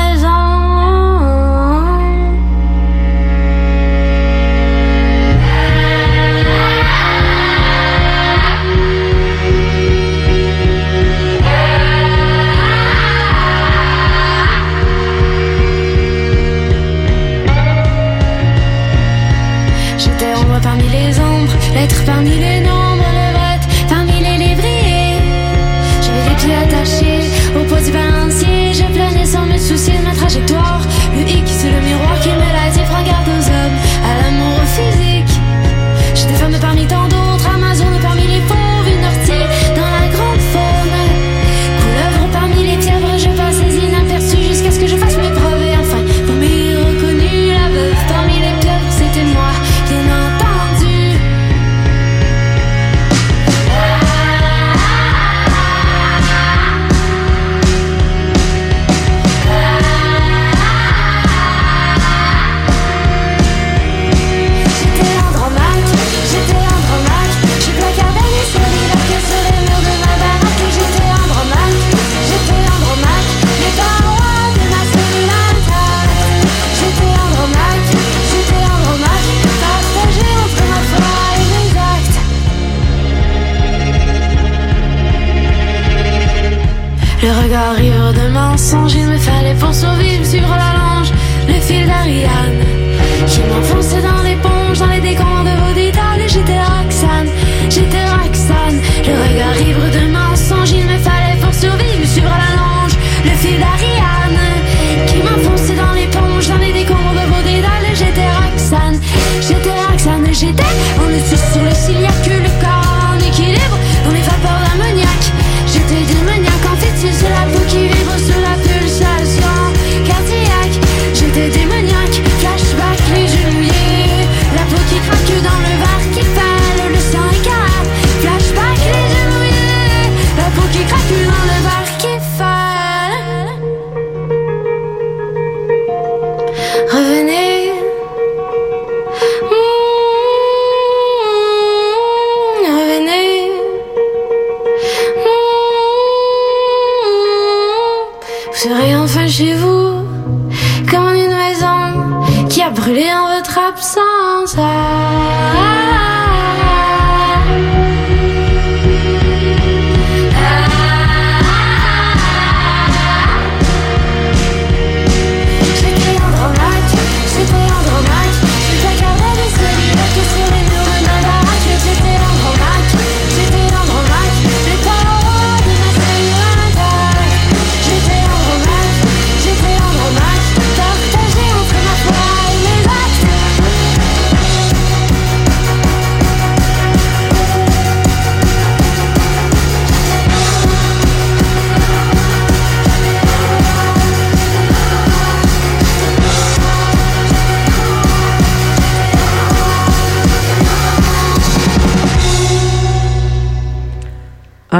Parmi les il me fallait pour survivre suivre la longe, le fil d'Ariane qui m'enfonçait dans l'éponge, dans les décombres de vos détails. J'étais Roxane, j'étais Roxane. Le regard ivre de mensonges, il me fallait pour survivre suivre la longe, le fil d'Ariane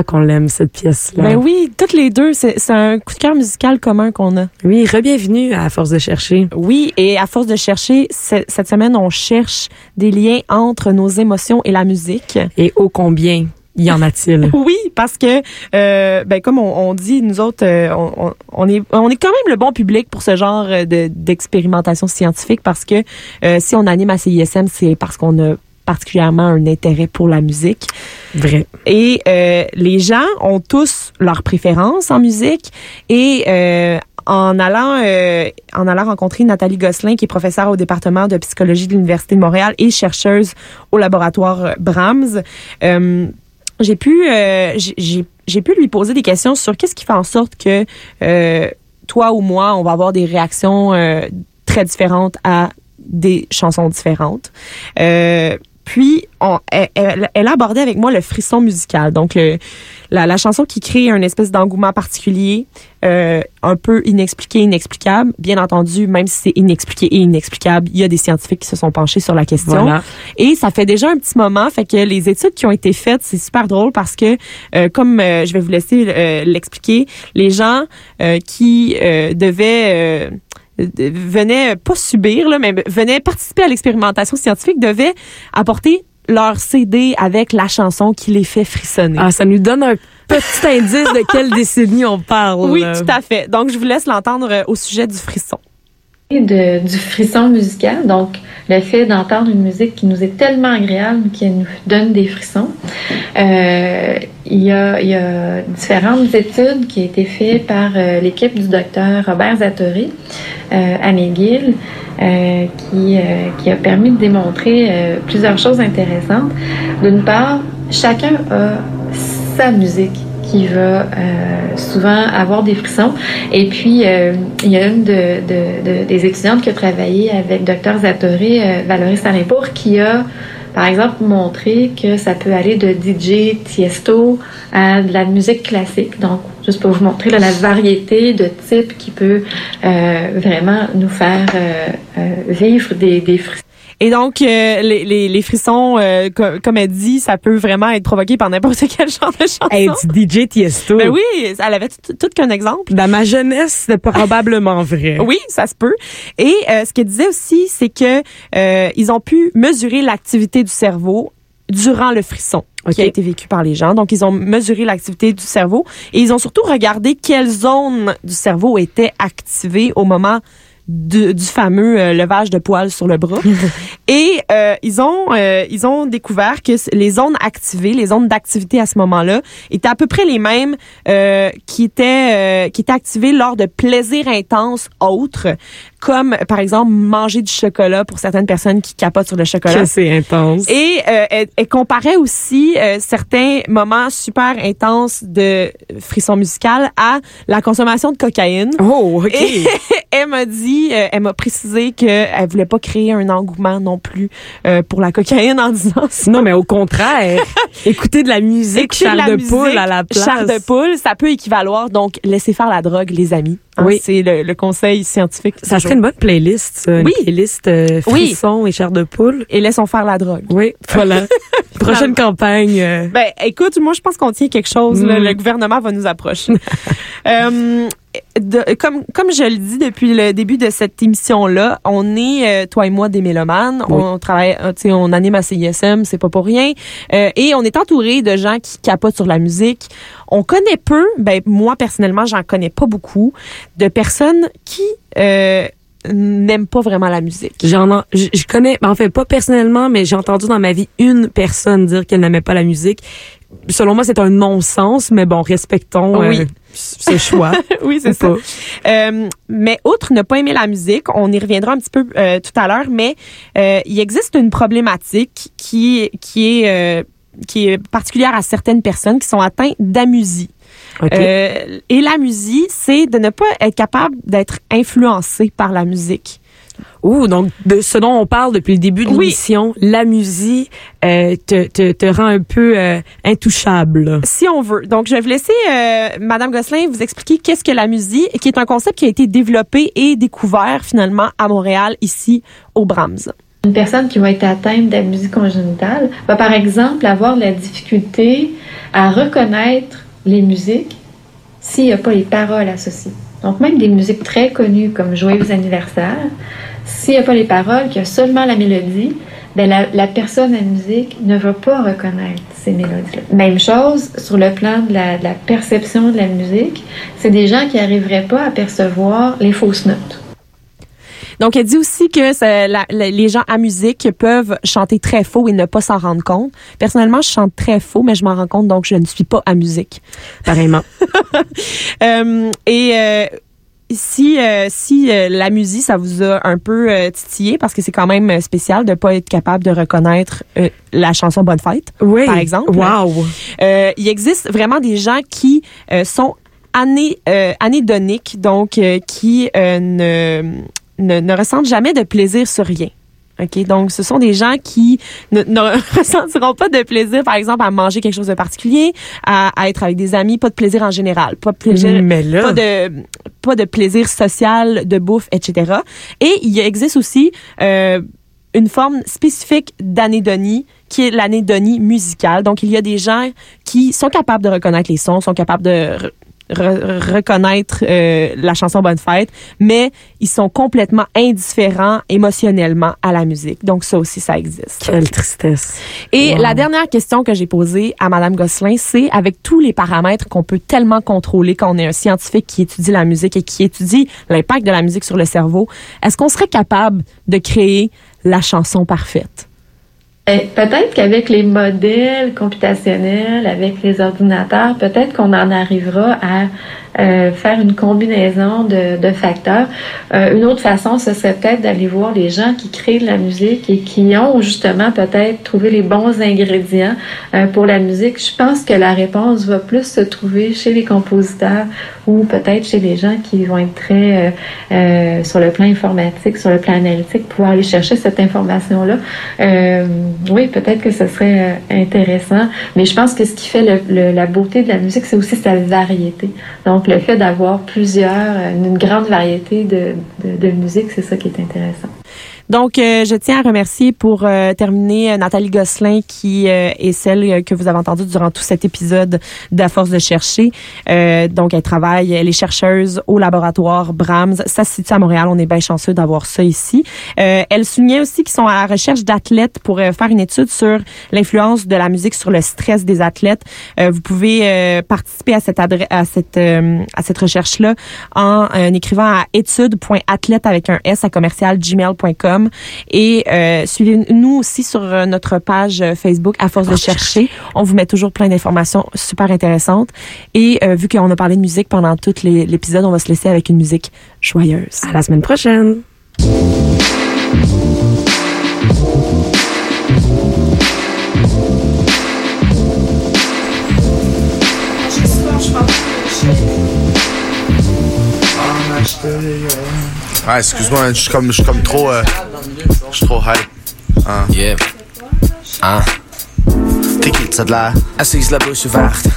qu'on l'aime, cette pièce-là. Ben oui, toutes les deux, c'est un coup de cœur musical commun qu'on a. Oui, re-bienvenue à Force de chercher. Oui, et à force de chercher, ce- cette semaine, on cherche des liens entre nos émotions et la musique. Et ô combien y en a-t-il? Oui, parce que, euh, ben comme on, on dit, nous autres, euh, on, on- est, on est quand même le bon public pour ce genre de d'expérimentation scientifique parce que euh, si on anime à CISM, c'est parce qu'on a particulièrement un intérêt pour la musique. Vrai. Et euh, les gens ont tous leurs préférences en musique et euh, en allant euh, en allant rencontrer Nathalie Gosselin qui est professeure au département de psychologie de l'université de Montréal et chercheuse au laboratoire Brahms, j'ai pu j'ai- pu lui poser des questions sur qu'est-ce qui fait en sorte que toi ou moi on va avoir des réactions très différentes à des chansons différentes. Euh, puis on, elle, elle- elle a abordé avec moi le frisson musical. Donc le- la, la chanson qui crée un espèce d'engouement particulier, euh, un peu inexpliqué, inexplicable. Bien entendu, même si c'est inexpliqué et inexplicable, il y a des scientifiques qui se sont penchés sur la question. Voilà. Et ça fait déjà un petit moment, fait que les études qui ont été faites, c'est super drôle parce que, euh, comme euh, je vais vous laisser euh, l'expliquer, les gens euh, qui euh, devaient euh, de- venaient pas subir, là, mais venaient participer à l'expérimentation scientifique devaient apporter leur CD avec la chanson qui les fait frissonner. Ah, ça nous donne un petit indice de quelle décennie on parle. oui, tout à fait. Donc, je vous laisse l'entendre euh, au sujet du frisson. Du frisson musical, donc le fait d'entendre une musique qui nous est tellement agréable, qui nous donne des frissons. Euh, il, y a, différentes études qui ont été faites par euh, l'équipe du docteur Robert Zatori euh, à McGill, qui, a permis de démontrer plusieurs choses intéressantes. D'une part, chacun a sa musique qui va euh, souvent avoir des frissons. Et puis, euh, il y a une de, de- de- des étudiantes qui a travaillé avec Dr Zatoré, euh, Valérie Salimpour, qui a, par exemple, montré que ça peut aller de DJ Tiesto à de la musique classique. Donc, juste pour vous montrer la variété de types qui peut euh, vraiment nous faire euh, vivre des, des frissons. Et donc, euh, les, les, les frissons, euh, co- comme elle dit, ça peut vraiment être provoqué par n'importe quel genre de chanson. Hey, DJ Tiesto. Ben oui, elle avait tout, tout qu'un exemple. Dans ma jeunesse, c'est probablement vrai. Oui, ça se peut. Et euh, ce qu'elle disait aussi, c'est que euh, ils ont pu mesurer l'activité du cerveau durant le frisson qui a été vécu par les gens. Donc, ils ont mesuré l'activité du cerveau et ils ont surtout regardé quelles zones du cerveau étaient activées au moment de- du fameux euh, levage de poils sur le bras. et euh, ils ont euh, ils ont découvert que les zones activées, les zones d'activité à ce moment-là, étaient à peu près les mêmes euh, qui étaient euh, qui étaient activées lors de plaisirs intenses autres, comme par exemple manger du chocolat pour certaines personnes qui capotent sur le chocolat. C'est intense. Et euh, elle, elle comparait aussi euh, certains moments super intenses de frisson musical à la consommation de cocaïne. Oh, OK. Et elle m'a dit, euh, elle m'a précisé qu'elle voulait pas créer un engouement non plus euh, pour la cocaïne en disant ça. Non, mais au contraire, écouter de la musique, Écouter chair la de musique, poule à la place. Chair de poule, ça peut équivaloir. Donc, laissez faire la drogue, les amis. Hein, Oui. C'est le, le conseil scientifique. Ça serait une bonne playlist, ça. Oui. Une playlist euh, Oui. frisson et chair de poule. Et laissons faire la drogue. Oui, voilà. Prochaine campagne. euh, Ben, écoute, moi, je pense qu'on tient quelque chose. là. Mm. Le gouvernement va nous approcher. Euh, de- comme, comme je le dis depuis le début de cette émission-là, on est, euh, toi et moi, des mélomanes. Oui. On travaille, euh, tu sais, on anime à CISM, c'est pas pour rien. Euh, et on est entouré de gens qui capotent sur la musique. On connaît peu, ben, moi, personnellement, j'en connais pas beaucoup, de personnes qui euh, n'aiment pas vraiment la musique. J'en en- je, je connais, ben, en fait pas personnellement, mais j'ai entendu dans ma vie une personne dire qu'elle n'aimait pas la musique. Selon moi, c'est un non-sens, mais bon, respectons Oui. euh, ce choix. oui, c'est ça. Euh, mais outre ne pas aimer la musique, on y reviendra un petit peu euh, tout à l'heure, mais il existe une problématique qui qui est qui est particulière à certaines personnes qui sont atteintes d'amusie. OK. Euh, et l'amusie, c'est de ne pas être capable d'être influencé par la musique. Ouh, donc de ce dont on parle depuis le début de Oui. l'émission, la musique euh, te, te, te rend un peu euh, intouchable. Si on veut. Donc, je vais vous laisser, euh, Madame Gosselin, vous expliquer qu'est-ce que la musique, qui est un concept qui a été développé et découvert finalement à Montréal, ici, au Brahms. Une personne qui va être atteinte d'amusie congénitale va par exemple avoir la difficulté à reconnaître les musiques s'il n'y a pas les paroles associées. Donc même des musiques très connues comme Joyeux anniversaire, s'il n'y a pas les paroles, qu'il y a seulement la mélodie, ben la, personne à musique ne va pas reconnaître ces mélodies-là. Même chose sur le plan de la, de la perception de la musique, c'est des gens qui n'arriveraient pas à percevoir les fausses notes. Donc, elle dit aussi que ça- la- la- les gens à musique peuvent chanter très faux et ne pas s'en rendre compte. Personnellement, je chante très faux, mais je m'en rends compte, donc je ne suis pas à musique. Pareillement. Euh, et euh, si euh, si euh, la musique, ça vous a un peu euh, titillé, parce que c'est quand même spécial de pas être capable de reconnaître la chanson Bonne Fête. Oui. Par exemple. Wow. Euh, il existe vraiment des gens qui euh, sont ané, euh, anédoniques, donc euh, qui euh, ne, ne, ne ressentent jamais de plaisir sur rien. OK? Donc, ce sont des gens qui ne, ne ressentiront pas de plaisir, par exemple, à manger quelque chose de particulier, à, à être avec des amis, pas de plaisir en général, pas de plaisir, Mais là- pas de pas de plaisir social, de bouffe, etc. Et il existe aussi euh, une forme spécifique d'anédonie qui est l'anédonie musicale. Donc, il y a des gens qui sont capables de reconnaître les sons, sont capables de re- reconnaître euh, la chanson Bonne Fête, mais ils sont complètement indifférents émotionnellement à la musique. Donc, ça aussi, ça existe. Quelle tristesse. Et Wow. la dernière question que j'ai posée à Madame Gosselin, c'est avec tous les paramètres qu'on peut tellement contrôler quand on est un scientifique qui étudie la musique et qui étudie l'impact de la musique sur le cerveau, est-ce qu'on serait capable de créer la chanson parfaite? Eh, Peut-être qu'avec les modèles computationnels, avec les ordinateurs, peut-être qu'on en arrivera à euh, faire une combinaison de, facteurs. Euh, une autre façon, ce serait peut-être d'aller voir les gens qui créent de la musique et qui ont justement peut-être trouvé les bons ingrédients euh, pour la musique. Je pense que la réponse va plus se trouver chez les compositeurs ou peut-être chez les gens qui vont être très sur le plan informatique, sur le plan analytique, pouvoir aller chercher cette information-là. Oui, peut-être que ce serait intéressant, mais je pense que ce qui fait la beauté de la musique, c'est aussi sa variété. Donc, le fait d'avoir plusieurs, euh, une grande variété de musique, c'est ça qui est intéressant. Donc, euh, je tiens à remercier pour euh, terminer euh, Nathalie Gosselin, qui euh, est celle euh, que vous avez entendue durant tout cet épisode d'À force de chercher. Donc, elle travaille, elle est chercheuse au laboratoire Brahms. Ça se situe à Montréal. On est bien chanceux d'avoir ça ici. Elle soulignait aussi qu'ils sont à la recherche d'athlètes pour faire une étude sur l'influence de la musique sur le stress des athlètes. Vous pouvez participer à cette à cette à cette recherche là en écrivant à étude.athlète avec un s à commercial gmail.com et euh, suivez-nous aussi sur euh, notre page euh, Facebook à force de chercher. On vous met toujours plein d'informations super intéressantes et euh, vu qu'on a parlé de musique pendant tout l'épisode, on va se laisser avec une musique joyeuse. À la semaine prochaine. Ah, excuse-moi, je suis comme, je suis comme trop, euh, je suis trop hype. Hein. Yeah. Hein? T'es qui, t'as de l'air? Assise la bouche ouverte.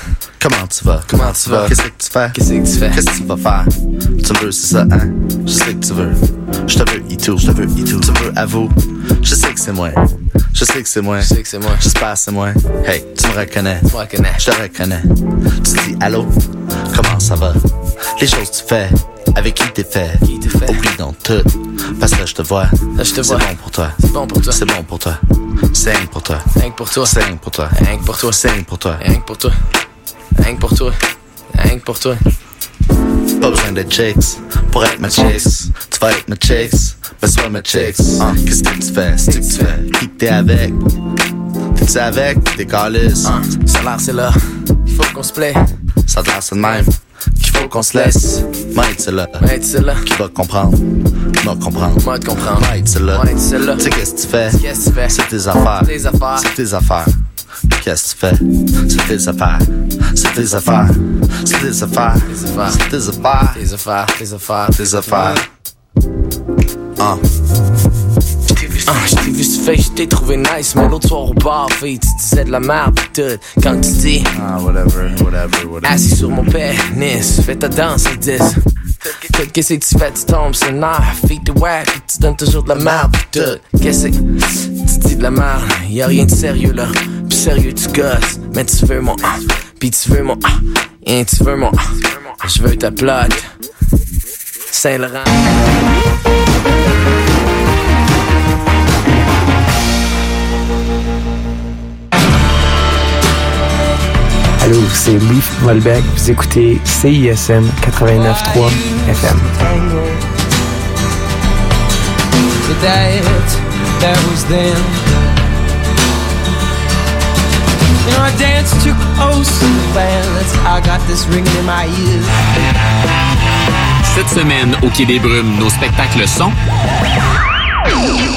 Comment tu vas? Comment tu vas? Qu'est-ce que tu fais? Qu'est-ce que tu fais? Qu'est-ce que tu vas faire? Tu me veux, c'est ça, hein? Je sais que tu veux. Je te veux, et tout. Je te veux, et tout. Tu me veux, avoue. Je sais que c'est moi. Je sais que c'est moi. Je sais que c'est moi. J'espère que c'est moi. Hey, tu me reconnais. Tu me reconnais. Je te reconnais. Tu dis allô? Comment ça va? Les choses que tu fais. Avec qui t'es fait? Qui t'es fait? Oublie donc tout. Parce que je te vois. Là, je te C'est vois. bon pour toi. C'est bon pour toi. C'est bon pour toi. C'est rien pour toi. Rien pour toi. C'est rien pour toi. Rien pour toi. C'est rien pour toi. Rien pour toi. Rien pour toi. Rien pour toi. Pas besoin de chicks pour être ma chicks. Tu vas être ma chicks, mais sois ma chicks. Hein, Qu'est-ce que tu fais? C'est que tu fais? Qui que t'es avec? T'es-tu avec? T'es calice? Hein? L'air, c'est là. Il faut qu'on se plaît. Ça c'est de même. Qu'il faut qu'on se laisse. Moi, être là. Tu sais là. Qui va comprendre? Moi, comprendre. Moi, comprendre. Moi, être là. Moi, être celle-là. Tu sais qu'est-ce que tu fais? Qu'est-ce que tu fais? C'est tes affaires. Tes affaires. C'est tes affaires. Qu'est-ce que tu fais? C'est tes affaires. C'est tes affaires. C'est tes affaires. Tes affaires. C'est tes affaires. Tes affaires. Tes affaires. Tes affaires. Ah. T'ai vu sur face, je t'ai trouvé nice, mais l'autre soir au bar, fille, tu disais de la merde pis tout. Quand tu dis, Ah, whatever, whatever, whatever. assis sur mon pénis, fais ta danse et dis. Qu'est-ce que tu fais, tu tombes sur nerf, fille de wack, tu donnes toujours de la merde pis tout. Qu'est-ce que tu dis de la merde, y'a rien de sérieux là. Pis sérieux, tu gosses, mais tu veux mon ah, pis tu veux mon ah, et tu veux mon ah. Je veux ta plot. Saint-Laurent. Allô, c'est Louis Volbeck. Vous écoutez CISM 89.3 FM. the that that was then. You know, I danced too close to the band. That's how I got this ringing in my ears. Cette semaine, au Quai des Brumes, nos spectacles sont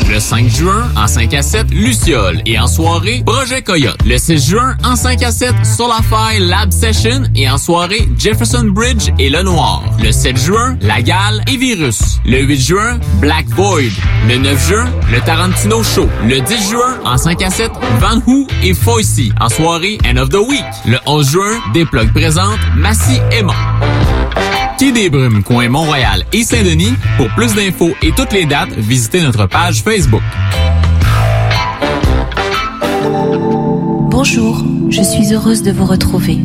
Le 5 juin, en 5 à 7, Luciole. Et en soirée, Projet Coyote. Le 6 juin, en 5 à 7, Solafy Lab Session. Et en soirée, Jefferson Bridge et Le Noir. Le 7 juin, La Gale et Virus. Le 8 juin, Black Void. Le 9 juin, le Tarantino Show. Le 10 juin, en 5 à 7, Van Who et Foisy. En soirée, End of the Week. Le 11 juin, Déplugue présente Massy Emma. Quai des Brumes, coin Mont-Royal et Saint-Denis. Pour plus d'infos et toutes les dates, visitez notre page Facebook. Bonjour, je suis heureuse de vous retrouver.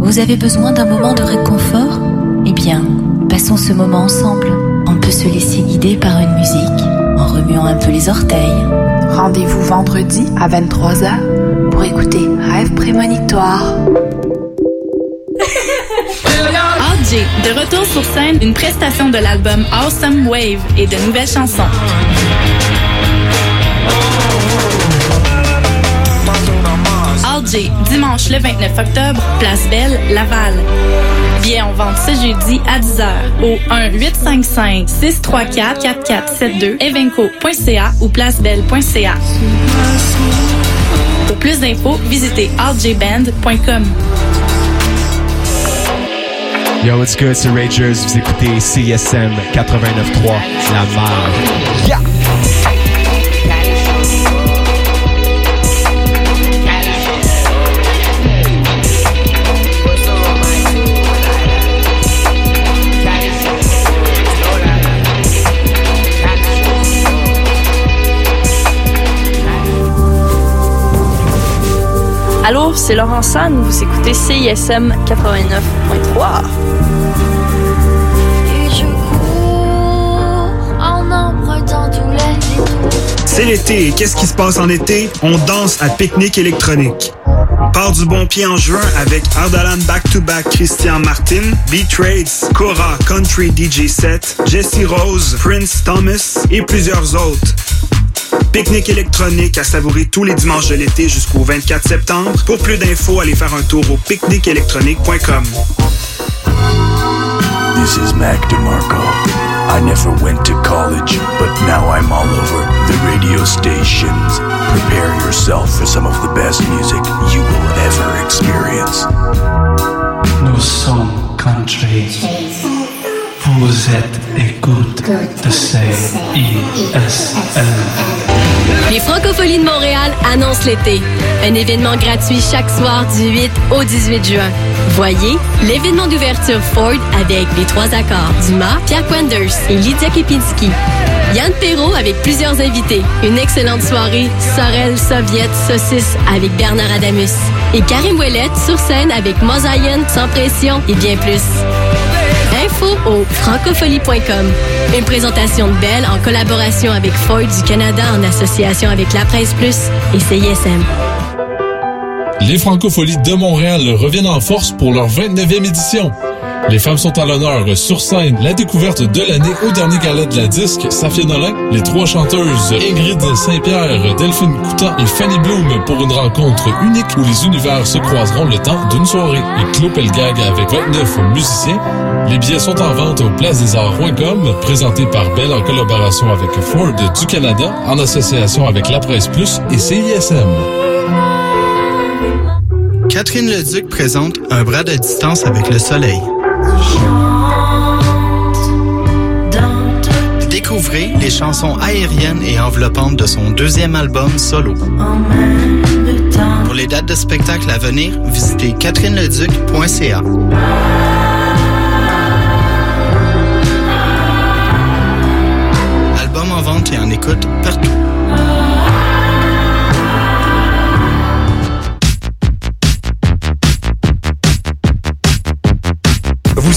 Vous avez besoin d'un moment de réconfort? Eh bien, passons ce moment ensemble. On peut se laisser guider par une musique en remuant un peu les orteils. Rendez-vous vendredi à 23h pour écouter Rêve prémonitoire. RJ, de retour sur scène, une prestation de l'album Awesome Wave et de nouvelles chansons. RJ, dimanche le 29 octobre, Place Belle, Laval. Billets en vente ce jeudi à 10h au 1-855-634-4472 evenco.ca ou placebelle.ca. Pour plus d'infos, visitez rjband.com. Yo, what's good, c'est Ragers. Vous écoutez CSM 89.3, La Marre. Yeah! Allô, c'est Laurent San, vous écoutez CISM 89.3. En empruntant tous les détours. C'est l'été et qu'est-ce qui se passe en été? On danse à pique-nique électronique. Part du bon pied en juin avec Ardalan Back-to-Back Christian Martin, B-Trades, Cora Country DJ Set, Jesse Rose, Prince Thomas et plusieurs autres. Pique-nique électronique à savourer tous les dimanches de l'été jusqu'au 24 septembre. Pour plus d'infos, allez faire un tour au pique-niqueélectronique.com. This is Mac DeMarco. I never went to college, but now I'm all over the radio stations. Prepare yourself for some of the best music you will ever experience. Nous sommes country. Vous êtes écoute de CISM. Les Francopholies de Montréal annoncent l'été. Un événement gratuit chaque soir du 8 au 18 juin. Voyez l'événement d'ouverture Ford avec les trois accords Dumas, Pierre Quenders et Lydia Kepinski. Yann Perrault avec plusieurs invités. Une excellente soirée Sorel Soviet Saucisse avec Bernard Adamus. Et Karim Ouellette sur scène avec Mosaïen, Sans Pression et bien plus. Info au francofolie.com. Une présentation de Belle en collaboration avec Ford du Canada en association avec La Presse Plus et CISM. Les Francopholies de Montréal reviennent en force pour leur 29e édition. Les femmes sont à l'honneur sur scène. La découverte de l'année au dernier gala de la disque, Safia Nolin, les trois chanteuses Ingrid Saint-Pierre, Delphine Coutan et Fanny Bloom pour une rencontre unique où les univers se croiseront le temps d'une soirée. Et Claude Pelgag avec 29 musiciens. Les billets sont en vente au placedesarts.com, présenté par Bell en collaboration avec Ford du Canada, en association avec La Presse Plus et CISM. Catherine Leduc présente Un bras de distance avec le soleil. Découvrez les chansons aériennes et enveloppantes de son deuxième album solo. Pour les dates de spectacle à venir, visitez catherineleduc.ca. Album en vente et en écoute